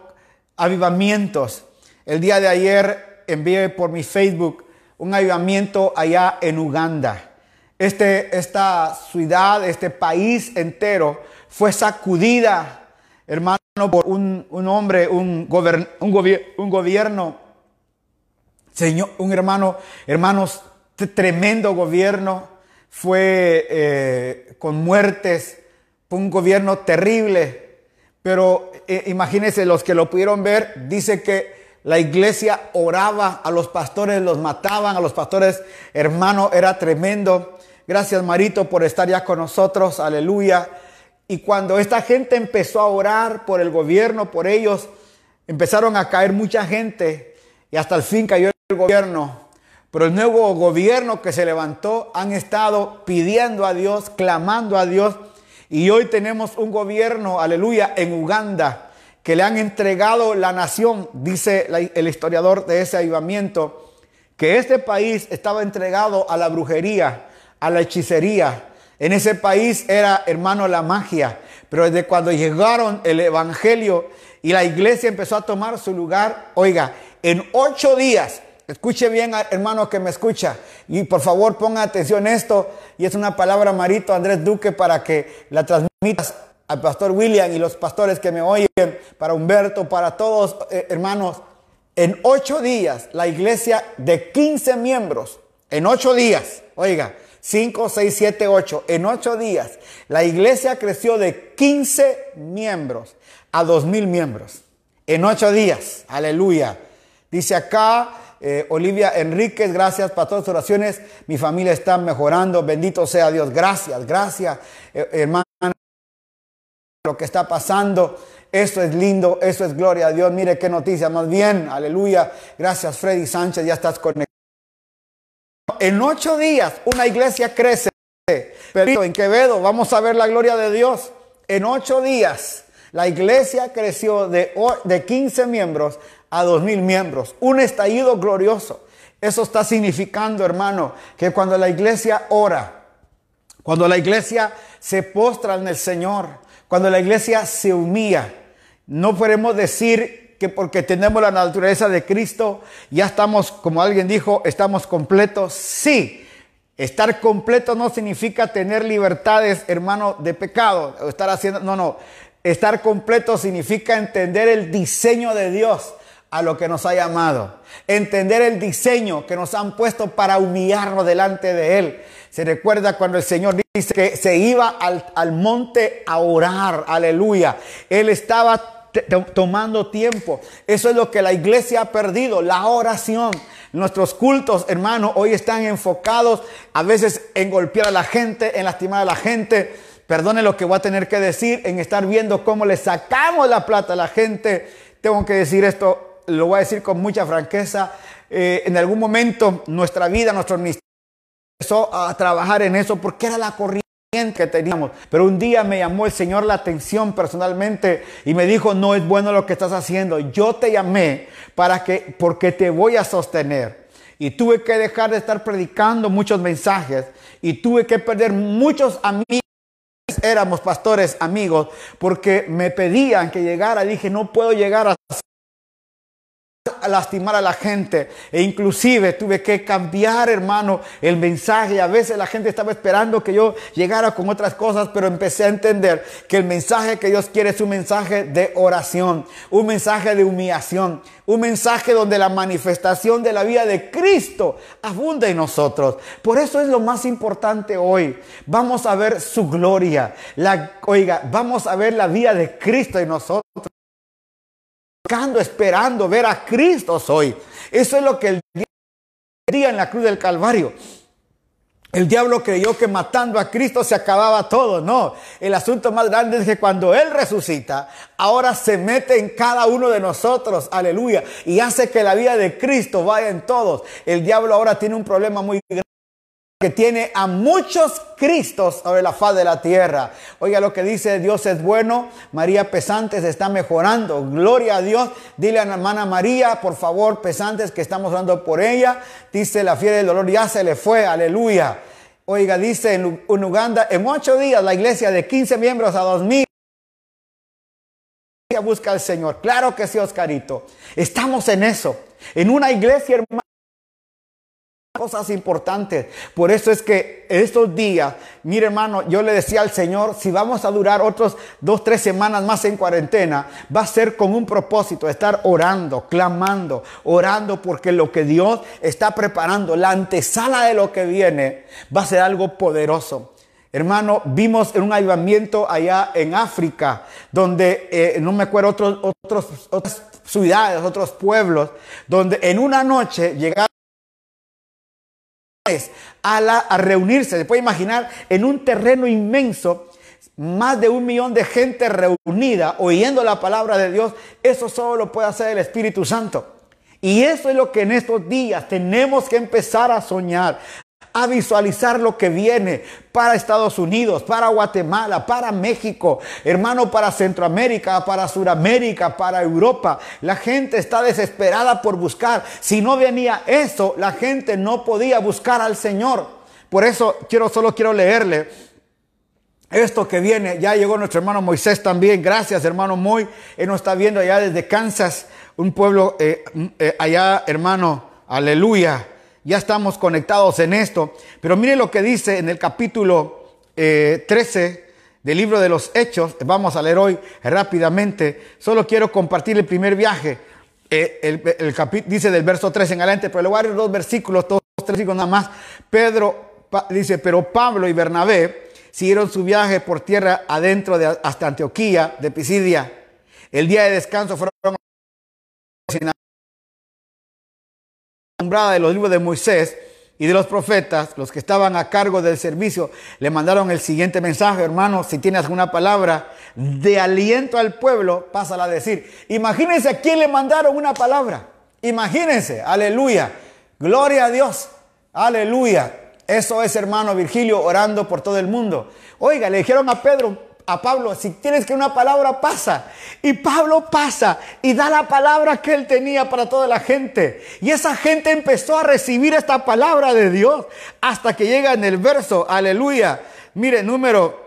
avivamientos. El día de ayer envié por mi Facebook un avivamiento allá en Uganda. Este, esta ciudad, este país entero fue sacudida, hermano, por un, hombre, un, un, gobierno, señor, un hermano, hermanos, tremendo gobierno, fue eh, con muertes, fue un gobierno terrible, pero eh, imagínense los que lo pudieron ver, dice que la iglesia oraba, a los pastores los mataban, a los pastores, hermano, era tremendo. Gracias Marito por estar ya con nosotros, aleluya. Y cuando esta gente empezó a orar por el gobierno, por ellos, empezaron a caer mucha gente y hasta el fin cayó el gobierno. Pero el nuevo gobierno que se levantó han estado pidiendo a Dios, clamando a Dios Y hoy tenemos un gobierno, aleluya, en Uganda, que le han entregado la nación, dice el historiador de ese avivamiento, que este país estaba entregado a la brujería, a la hechicería. En ese país era, hermano, la magia. Pero desde cuando llegaron el Evangelio y la iglesia empezó a tomar su lugar, oiga, en ocho días, escuche bien, hermano que me escucha, y por favor ponga atención a esto, y es una palabra, Marito Andrés Duque, para que la transmitas al pastor William y los pastores que me oyen, para Humberto, para todos, eh, hermanos. En ocho días, la iglesia de 15 miembros, en ocho días, oiga, 5, 6, 7, 8, en ocho días, la iglesia creció de 15 miembros a 2 mil miembros. En ocho días, aleluya. Dice acá eh, Olivia Enríquez, gracias para todas tus oraciones. Mi familia está mejorando, bendito sea Dios. Gracias, gracias, eh, hermano, lo que está pasando. Eso es lindo, eso es gloria a Dios. Mire qué noticia, más bien, aleluya. Gracias, Freddy Sánchez, ya estás conectado. En ocho días una iglesia crece. Pero en Quevedo vamos a ver la gloria de Dios. En ocho días la iglesia creció de, de 15 miembros a 2 mil miembros. Un estallido glorioso. Eso está significando, hermano, que cuando la iglesia ora, cuando la iglesia se postra en el Señor, cuando la iglesia se humilla, no podemos decir que porque tenemos la naturaleza de Cristo, ya estamos, como alguien dijo, estamos completos. Sí, estar completo no significa tener libertades, hermano, de pecado, o estar haciendo, no, no. Estar completo significa entender el diseño de Dios a lo que nos ha llamado. Entender el diseño que nos han puesto para humillarnos delante de Él. Se recuerda cuando el Señor dice que se iba al, al monte a orar. Aleluya. Él estaba tomando tiempo. Eso es lo que la iglesia ha perdido, la oración. Nuestros cultos, hermano, hoy están enfocados a veces en golpear a la gente, en lastimar a la gente. Perdone lo que voy a tener que decir, en estar viendo cómo le sacamos la plata a la gente. Tengo que decir esto, lo voy a decir con mucha franqueza. Eh, en algún momento nuestra vida, nuestro ministerio empezó a trabajar en eso porque era la corriente que teníamos. Pero un día me llamó el Señor la atención personalmente y me dijo, no es bueno lo que estás haciendo. Yo te llamé para que, porque te voy a sostener. Y tuve que dejar de estar predicando muchos mensajes y tuve que perder muchos amigos. Éramos pastores amigos porque me pedían que llegara. Dije, no puedo llegar a a lastimar a la gente. E inclusive tuve que cambiar hermano el mensaje. A veces la gente estaba esperando que yo llegara con otras cosas pero empecé a entender que el mensaje que Dios quiere es un mensaje de oración un mensaje de humillación un mensaje donde la manifestación de la vida de Cristo abunda en nosotros. Por eso es lo más importante hoy. Vamos a ver su gloria. La oiga vamos a ver la vida de Cristo en nosotros esperando ver a Cristo hoy. Eso es lo que el día en la cruz del Calvario. El diablo creyó que matando a Cristo se acababa todo. No, el asunto más grande es que cuando Él resucita, ahora se mete en cada uno de nosotros, aleluya, y hace que la vida de Cristo vaya en todos. El diablo ahora tiene un problema muy grande que tiene a muchos Cristos sobre la faz de la tierra. Oiga lo que dice Dios es bueno, María Pesantes está mejorando. Gloria a Dios. Dile a la hermana María, por favor, Pesantes, que estamos orando por ella. Dice la fiera del dolor ya se le fue, aleluya. Oiga, dice en, Uganda, en ocho días la iglesia de 15 miembros a 2000 busca al Señor. Claro que sí, Oscarito. Estamos en eso. En una iglesia, hermano cosas importantes. Por eso es que estos días, mire hermano, yo le decía al Señor, si vamos a durar otros dos, tres semanas más en cuarentena, va a ser con un propósito, estar orando, clamando, orando, porque lo que Dios está preparando, la antesala de lo que viene, va a ser algo poderoso. Hermano, vimos en un avivamiento allá en África, donde eh, no me acuerdo otros, otros, otras ciudades, otros pueblos, donde en una noche llegaron a, la, a reunirse. Se puede imaginar en un terreno inmenso, más de un millón de gente reunida, oyendo la palabra de Dios. Eso solo lo puede hacer el Espíritu Santo. Y eso es lo que en estos días tenemos que empezar a soñar, a visualizar lo que viene para Estados Unidos, para Guatemala, para México, hermano, para Centroamérica, para Sudamérica, para Europa. La gente está desesperada por buscar. Si no venía eso, la gente no podía buscar al Señor. Por eso quiero solo quiero leerle esto que viene. Ya llegó nuestro hermano Moisés también. Gracias, hermano Moy. Él nos está viendo allá desde Kansas, un pueblo eh, eh, allá, hermano. Aleluya ya estamos conectados en esto. Pero mire lo que dice en el capítulo 13 eh, del libro de los Hechos. Vamos a leer hoy rápidamente. Solo quiero compartir el primer viaje. Eh, el, dice del verso 13 en adelante, pero le voy a dos versículos, dos, tres versículos nada más. Pedro dice, pero Pablo y Bernabé siguieron su viaje por tierra adentro de, hasta Antioquía de Pisidia. El día de descanso fueron de los libros de Moisés y de los profetas, los que estaban a cargo del servicio, le mandaron el siguiente mensaje, hermano, si tienes alguna palabra de aliento al pueblo, pásala a decir. Imagínense a quién le mandaron una palabra. Imagínense, aleluya, gloria a Dios, aleluya. Eso es, hermano Virgilio, orando por todo el mundo. Oiga, le dijeron a Pedro, a Pablo, si tienes que una palabra pasa. Y Pablo pasa y da la palabra que él tenía para toda la gente. Y esa gente empezó a recibir esta palabra de Dios hasta que llega en el verso, aleluya. Mire, número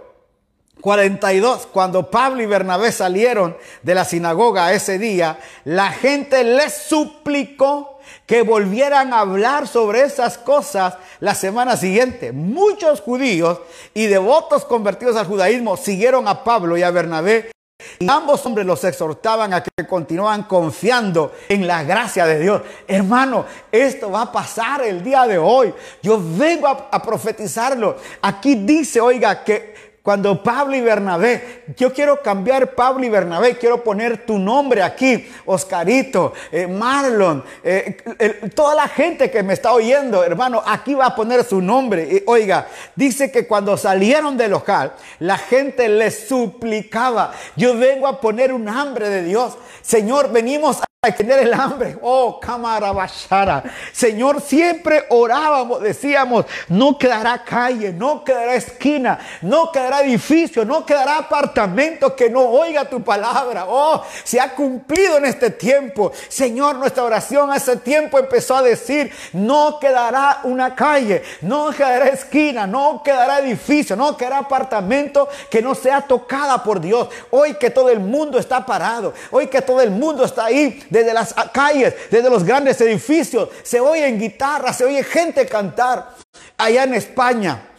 42, cuando Pablo y Bernabé salieron de la sinagoga ese día, la gente les suplicó que volvieran a hablar sobre esas cosas la semana siguiente. Muchos judíos y devotos convertidos al judaísmo siguieron a Pablo y a Bernabé. Y ambos hombres los exhortaban a que continuaban confiando en la gracia de Dios. Hermano, esto va a pasar el día de hoy. Yo vengo a, a profetizarlo. Aquí dice, oiga, que cuando Pablo y Bernabé, yo quiero cambiar Pablo y Bernabé, quiero poner tu nombre aquí, Oscarito, eh, Marlon, eh, toda la gente que me está oyendo, hermano, aquí va a poner su nombre. oiga, dice que cuando salieron del local, la gente les suplicaba, yo vengo a poner un hambre de Dios. Señor, venimos a tener el hambre. Oh, cámara bachara. Señor, siempre orábamos, decíamos, no quedará calle, no quedará esquina, no quedará edificio, no quedará apartamento que no oiga tu palabra. Oh, se ha cumplido en este tiempo. Señor, nuestra oración hace tiempo empezó a decir, no quedará una calle, no quedará esquina, no quedará edificio, no quedará apartamento que no sea tocada por Dios. Hoy que todo el mundo está parado, hoy que todo el mundo está ahí desde las calles, desde los grandes edificios, se oye en guitarra, se oye gente cantar. Allá en España,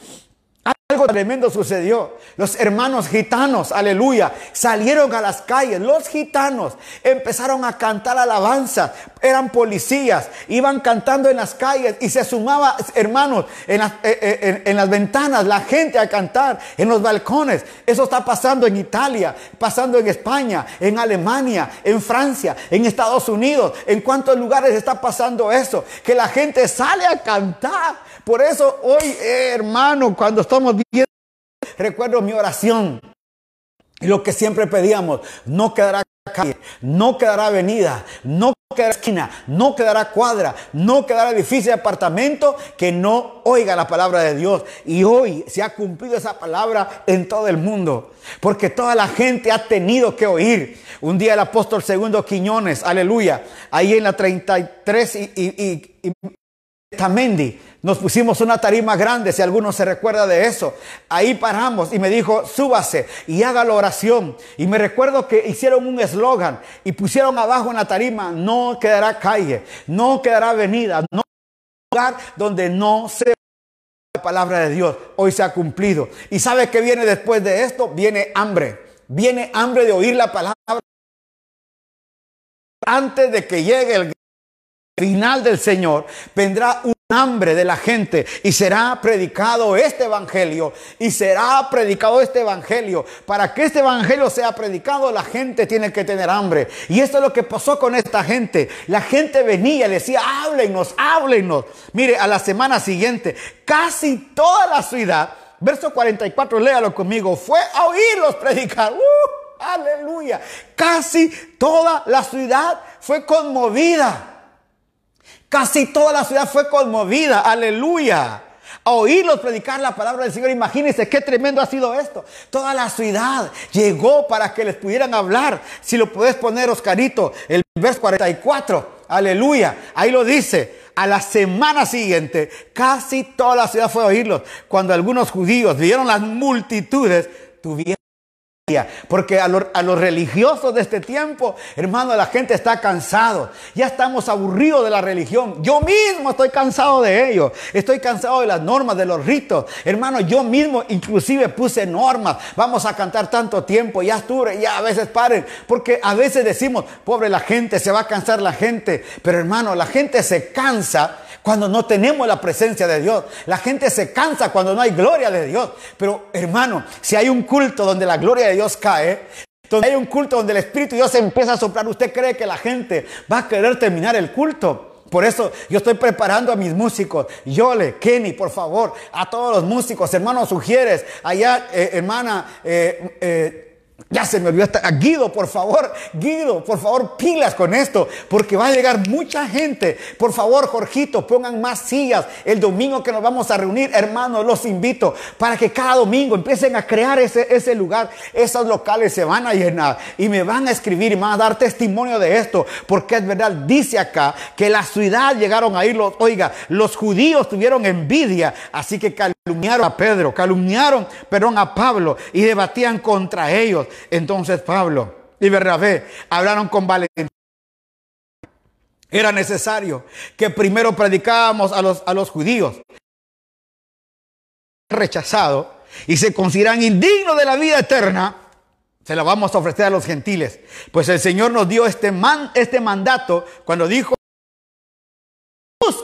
algo tremendo sucedió. Los hermanos gitanos, aleluya, salieron a las calles. Los gitanos empezaron a cantar alabanza. Eran policías, iban cantando en las calles y se sumaba, hermanos, en las, eh, eh, en las ventanas, la gente a cantar, en los balcones. Eso está pasando en Italia, pasando en España, en Alemania, en Francia, en Estados Unidos. ¿En cuántos lugares está pasando eso? Que la gente sale a cantar. Por eso hoy, eh, hermano, cuando estamos viendo, recuerdo mi oración. Y lo que siempre pedíamos, no quedará calle, no quedará avenida, no quedará esquina, no quedará cuadra, no quedará edificio de apartamento que no oiga la palabra de Dios. Y hoy se ha cumplido esa palabra en todo el mundo, porque toda la gente ha tenido que oír. Un día el apóstol segundo Quiñones, aleluya, ahí en la 33 y, y, y, Tamendi, nos pusimos una tarima grande, si alguno se recuerda de eso. Ahí paramos y me dijo, súbase y haga la oración. Y me recuerdo que hicieron un eslogan y pusieron abajo en la tarima, no quedará calle, no quedará avenida, no lugar donde no se la palabra de Dios. Hoy se ha cumplido. ¿Y sabe qué viene después de esto? Viene hambre. Viene hambre de oír la palabra. Antes de que llegue el final del Señor vendrá un hambre de la gente y será predicado este evangelio y será predicado este evangelio. Para que este evangelio sea predicado, la gente tiene que tener hambre. Y esto es lo que pasó con esta gente. La gente venía y decía, háblenos, háblenos. Mire, a la semana siguiente, casi toda la ciudad, verso 44, léalo conmigo, fue a oírlos predicar. ¡Uh! aleluya. Casi toda la ciudad fue conmovida. Casi toda la ciudad fue conmovida, aleluya. a oírlos predicar la palabra del Señor. Imagínense qué tremendo ha sido esto. Toda la ciudad llegó para que les pudieran hablar. Si lo puedes poner, Oscarito, el verso 44. Aleluya. Ahí lo dice. A la semana siguiente, casi toda la ciudad fue a oírlos. Cuando algunos judíos vieron las multitudes, tuvieron porque a, los religiosos de este tiempo, hermano, la gente está cansado. Ya estamos aburridos de la religión. Yo mismo estoy cansado de ello. Estoy cansado de las normas, de los ritos. Hermano, yo mismo inclusive puse normas. Vamos a cantar tanto tiempo. Ya estuve, ya a veces paren. Porque a veces decimos, pobre la gente, se va a cansar la gente. Pero hermano, la gente se cansa cuando no tenemos la presencia de Dios. La gente se cansa cuando no hay gloria de Dios. Pero hermano, si hay un culto donde la gloria de Dios cae, donde hay un culto donde el Espíritu de Dios empieza a soplar, ¿usted cree que la gente va a querer terminar el culto? Por eso yo estoy preparando a mis músicos. Yole, Kenny, por favor, a todos los músicos, hermanos Sugieres, allá, eh, hermana, eh, eh, ya se me olvidó hasta Guido, por favor, Guido, por favor, pilas con esto, porque va a llegar mucha gente. Por favor, Jorgito, pongan más sillas el domingo que nos vamos a reunir, hermanos, los invito para que cada domingo empiecen a crear ese, ese lugar. Esos locales se van a llenar y me van a escribir y van a dar testimonio de esto, porque es verdad, dice acá que la ciudad llegaron a ir, oiga, los judíos tuvieron envidia, así que calumniaron a Pedro, calumniaron, perdón, a Pablo y debatían contra ellos. Entonces Pablo y Bernabé hablaron con valentía. Era necesario que primero predicábamos a los, a los judíos rechazado y se consideran indignos de la vida eterna, se la vamos a ofrecer a los gentiles. Pues el Señor nos dio este, man, este mandato cuando dijo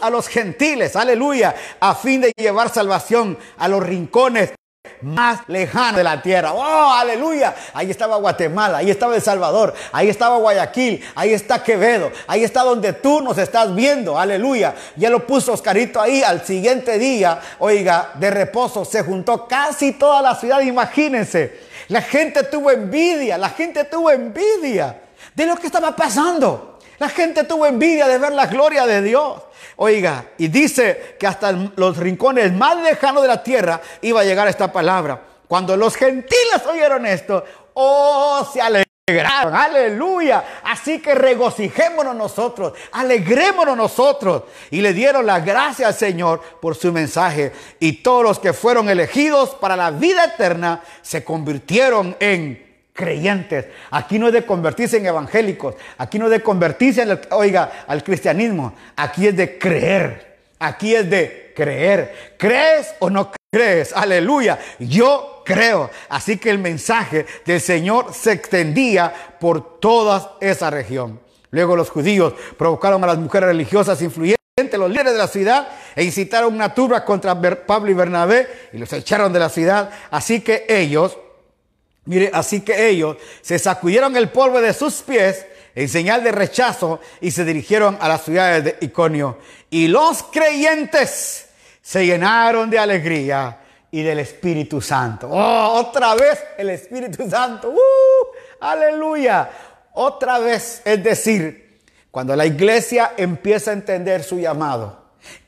a los gentiles, aleluya, a fin de llevar salvación a los rincones más lejano de la tierra. Oh, aleluya. Ahí estaba Guatemala, ahí estaba El Salvador, ahí estaba Guayaquil, ahí está Quevedo, ahí está donde tú nos estás viendo. Aleluya. Ya lo puso Oscarito ahí. Al siguiente día, oiga, de reposo, se juntó casi toda la ciudad. Imagínense. La gente tuvo envidia, la gente tuvo envidia de lo que estaba pasando. La gente tuvo envidia de ver la gloria de Dios. Oiga, y dice que hasta los rincones más lejanos de la tierra iba a llegar esta palabra. Cuando los gentiles oyeron esto, oh, se alegraron, aleluya. Así que regocijémonos nosotros, alegrémonos nosotros. Y le dieron la gracia al Señor por su mensaje. Y todos los que fueron elegidos para la vida eterna se convirtieron en creyentes. Aquí no es de convertirse en evangélicos. Aquí no es de convertirse, en oiga, al cristianismo. Aquí es de creer. Aquí es de creer. ¿Crees o no crees? Aleluya. Yo creo. Así que el mensaje del Señor se extendía por toda esa región. Luego los judíos provocaron a las mujeres religiosas influyentes los líderes de la ciudad e incitaron una turba contra Pablo y Bernabé y los echaron de la ciudad. Así que ellos Mire, así que ellos se sacudieron el polvo de sus pies en señal de rechazo y se dirigieron a las ciudades de Iconio. Y los creyentes se llenaron de alegría y del Espíritu Santo. Oh, otra vez el Espíritu Santo. ¡Uh! aleluya. Otra vez, es decir, cuando la iglesia empieza a entender su llamado,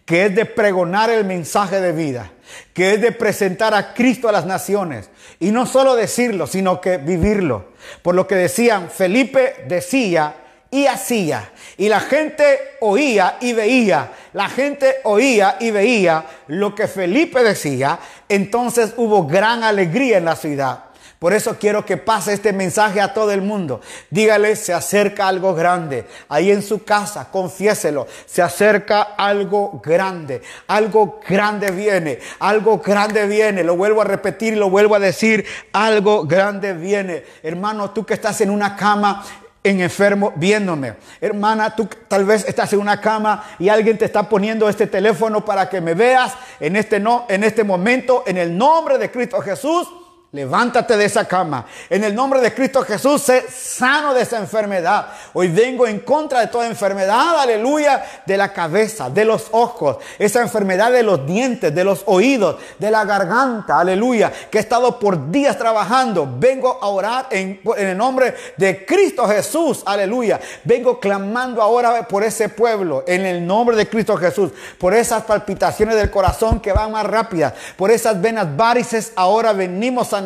que es de pregonar el mensaje de vida, que es de presentar a Cristo a las naciones. Y no solo decirlo, sino que vivirlo. Por lo que decían, Felipe decía y hacía. Y la gente oía y veía. La gente oía y veía lo que Felipe decía. Entonces hubo gran alegría en la ciudad. Por eso quiero que pase este mensaje a todo el mundo. Dígale, se acerca algo grande. Ahí en su casa, confiéselo. Se acerca algo grande. Algo grande viene. Algo grande viene. Lo vuelvo a repetir lo vuelvo a decir. Algo grande viene. Hermano, tú que estás en una cama en enfermo viéndome. Hermana, tú tal vez estás en una cama y alguien te está poniendo este teléfono para que me veas en este, no, en este momento, en el nombre de Cristo Jesús. Levántate de esa cama. En el nombre de Cristo Jesús, sé sano de esa enfermedad. Hoy vengo en contra de toda enfermedad, aleluya, de la cabeza, de los ojos, esa enfermedad de los dientes, de los oídos, de la garganta, aleluya, que he estado por días trabajando. Vengo a orar en, el nombre de Cristo Jesús, aleluya. Vengo clamando ahora por ese pueblo, en el nombre de Cristo Jesús, por esas palpitaciones del corazón que van más rápidas, por esas venas varices, ahora venimos a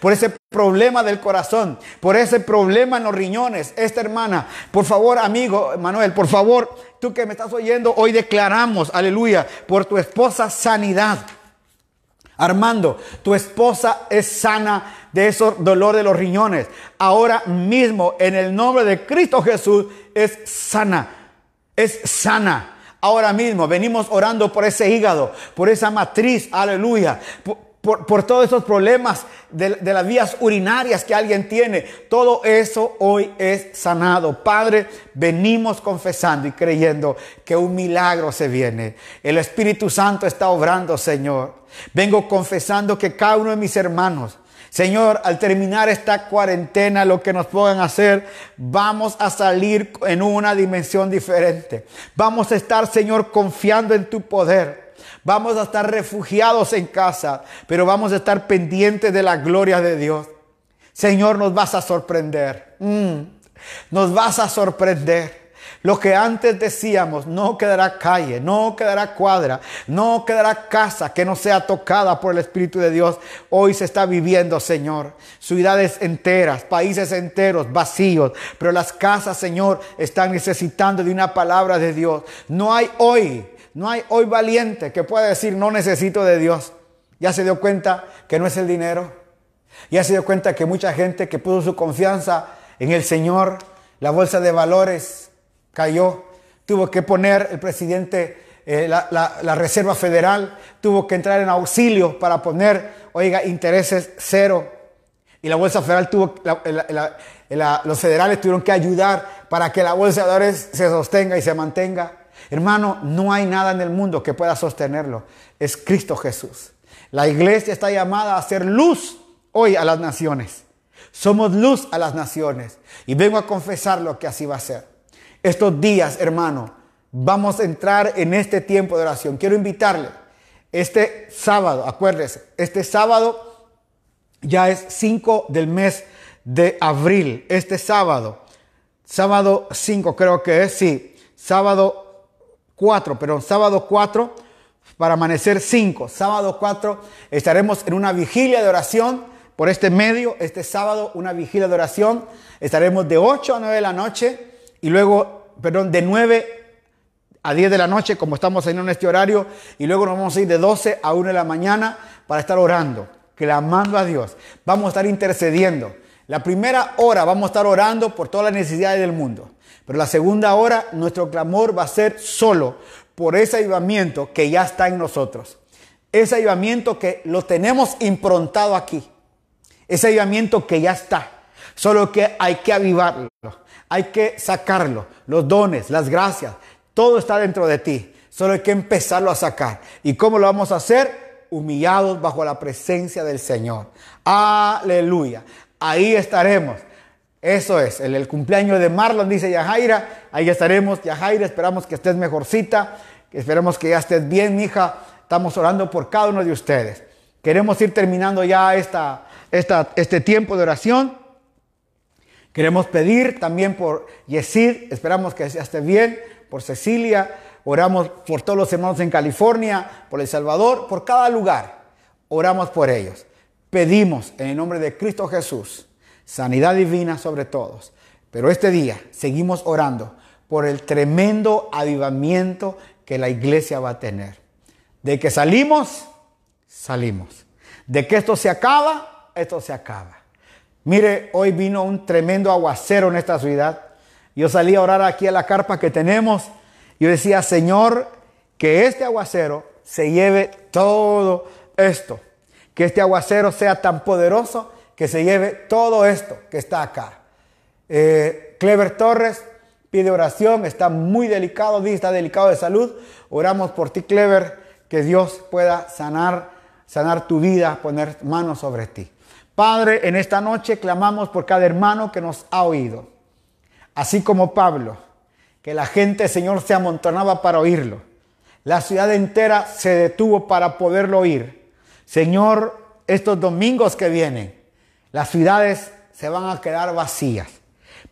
por ese problema del corazón, por ese problema en los riñones. Esta hermana, por favor, amigo Manuel, por favor, tú que me estás oyendo, hoy declaramos, aleluya, por tu esposa sanidad. Armando, tu esposa es sana de ese dolor de los riñones. Ahora mismo, en el nombre de Cristo Jesús, es sana. Es sana. Ahora mismo venimos orando por ese hígado, por esa matriz, aleluya, todos esos problemas de, de, las vías urinarias que alguien tiene. Todo eso hoy es sanado. Padre, venimos confesando y creyendo que un milagro se viene. El Espíritu Santo está obrando, Señor. Vengo confesando que cada uno de mis hermanos, Señor, al terminar esta cuarentena, lo que nos puedan hacer, vamos a salir en una dimensión diferente. Vamos a estar, Señor, confiando en tu poder. Vamos a estar refugiados en casa, pero vamos a estar pendientes de la gloria de Dios. Señor, nos vas a sorprender. Mm. nos vas a sorprender. Lo que antes decíamos, no quedará calle, no quedará cuadra, no quedará casa que no sea tocada por el Espíritu de Dios. Hoy se está viviendo, Señor. Ciudades enteras, países enteros, vacíos. Pero las casas, Señor, están necesitando de una palabra de Dios. No hay hoy no hay hoy valiente que pueda decir no necesito de Dios. Ya se dio cuenta que no es el dinero. Ya se dio cuenta que mucha gente que puso su confianza en el Señor, la bolsa de valores cayó. Tuvo que poner el presidente, eh, la, Reserva Federal, tuvo que entrar en auxilio para poner, oiga, intereses cero. Y la bolsa federal tuvo, los federales tuvieron que ayudar para que la bolsa de valores se sostenga y se mantenga. Hermano, no hay nada en el mundo que pueda sostenerlo. Es Cristo Jesús. La iglesia está llamada a ser luz hoy a las naciones. Somos luz a las naciones. Y vengo a confesar lo que así va a ser. Estos días, hermano, vamos a entrar en este tiempo de oración. Quiero invitarle. Este sábado, acuérdese, este sábado ya es 5 del mes de abril. Este sábado, sábado 5 creo que es, sí, sábado 4, pero sábado 4 para amanecer 5. Sábado 4 estaremos en una vigilia de oración por este medio. Este sábado una vigilia de oración. Estaremos de 8 a 9 de la noche y luego, perdón, de 9 a 10 de la noche, como estamos en este horario, y luego nos vamos a ir de 12 a 1 de la mañana para estar orando, clamando a Dios. Vamos a estar intercediendo. La primera hora vamos a estar orando por todas las necesidades del mundo. Pero la segunda hora, nuestro clamor va a ser solo por ese avivamiento que ya está en nosotros. Ese avivamiento que lo tenemos improntado aquí. Ese avivamiento que ya está. Solo que hay que avivarlo. Hay que sacarlo. Los dones, las gracias. Todo está dentro de ti. Solo hay que empezarlo a sacar. ¿Y cómo lo vamos a hacer? Humillados bajo la presencia del Señor. Aleluya. Ahí estaremos eso es, el, cumpleaños de Marlon, dice Yajaira. Ahí estaremos, Yajaira. Esperamos que estés mejorcita. Esperemos que ya estés bien, hija. Estamos orando por cada uno de ustedes. Queremos ir terminando ya esta, esta, este tiempo de oración. Queremos pedir también por Yesid. Esperamos que esté bien. Por Cecilia. Oramos por todos los hermanos en California, por El Salvador, por cada lugar. Oramos por ellos. Pedimos en el nombre de Cristo Jesús sanidad divina sobre todos. Pero este día seguimos orando por el tremendo avivamiento que la iglesia va a tener. De que salimos, salimos. De que esto se acaba, esto se acaba. Mire, hoy vino un tremendo aguacero en esta ciudad. Yo salí a orar aquí a la carpa que tenemos. Yo decía, Señor, que este aguacero se lleve todo esto. Que este aguacero sea tan poderoso que se lleve todo esto que está acá. Eh, Clever Torres pide oración, está muy delicado, está delicado de salud. Oramos por ti, Clever, que Dios pueda sanar, sanar tu vida, poner manos sobre ti. Padre, en esta noche clamamos por cada hermano que nos ha oído. Así como Pablo, que la gente, Señor, se amontonaba para oírlo. La ciudad entera se detuvo para poderlo oír. Señor, estos domingos que vienen, las ciudades se van a quedar vacías.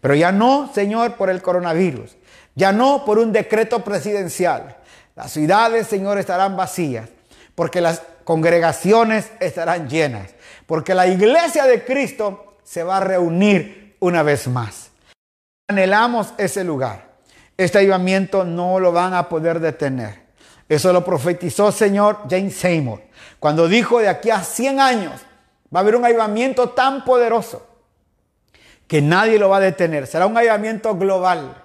Pero ya no, Señor, por el coronavirus. Ya no por un decreto presidencial. Las ciudades, Señor, estarán vacías. Porque las congregaciones estarán llenas. Porque la iglesia de Cristo se va a reunir una vez más. Anhelamos ese lugar. Este avivamiento no lo van a poder detener. Eso lo profetizó Señor James Seymour. Cuando dijo de aquí a 100 años va a haber un avivamiento tan poderoso que nadie lo va a detener. Será un avivamiento global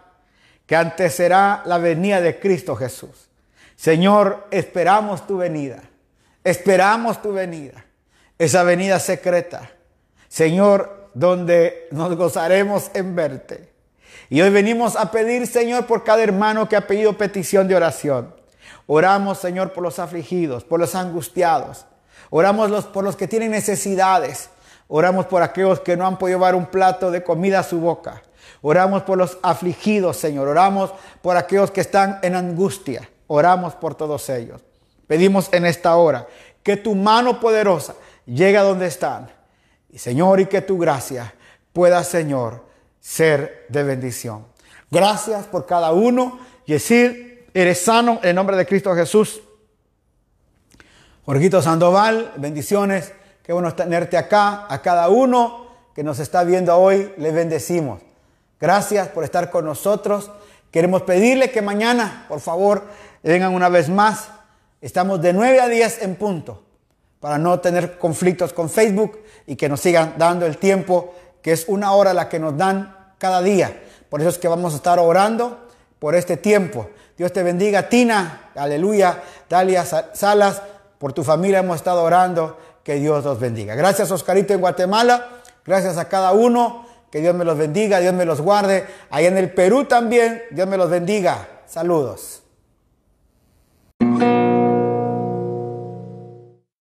que antes será la venida de Cristo Jesús. Señor, esperamos tu venida. Esperamos tu venida. Esa venida secreta. Señor, donde nos gozaremos en verte. Y hoy venimos a pedir, Señor, por cada hermano que ha pedido petición de oración. Oramos, Señor, por los afligidos, por los angustiados. Oramos por los que tienen necesidades. Oramos por aquellos que no han podido llevar un plato de comida a su boca. Oramos por los afligidos, Señor. Oramos por aquellos que están en angustia. Oramos por todos ellos. Pedimos en esta hora que tu mano poderosa llegue a donde están. Y Señor, y que tu gracia pueda, Señor, ser de bendición. Gracias por cada uno. Y decir, eres sano en nombre de Cristo Jesús. Jorgito Sandoval, bendiciones. Qué bueno tenerte acá. A cada uno que nos está viendo hoy, le bendecimos. Gracias por estar con nosotros. Queremos pedirle que mañana, por favor, vengan una vez más. Estamos de 9 a 10 en punto para no tener conflictos con Facebook y que nos sigan dando el tiempo, que es una hora la que nos dan cada día. Por eso es que vamos a estar orando por este tiempo. Dios te bendiga, Tina, aleluya, Dalia Salas, por tu familia hemos estado orando que Dios los bendiga. Gracias Oscarito en Guatemala, gracias a cada uno, que Dios me los bendiga, Dios me los guarde. Ahí en el Perú también, Dios me los bendiga. Saludos.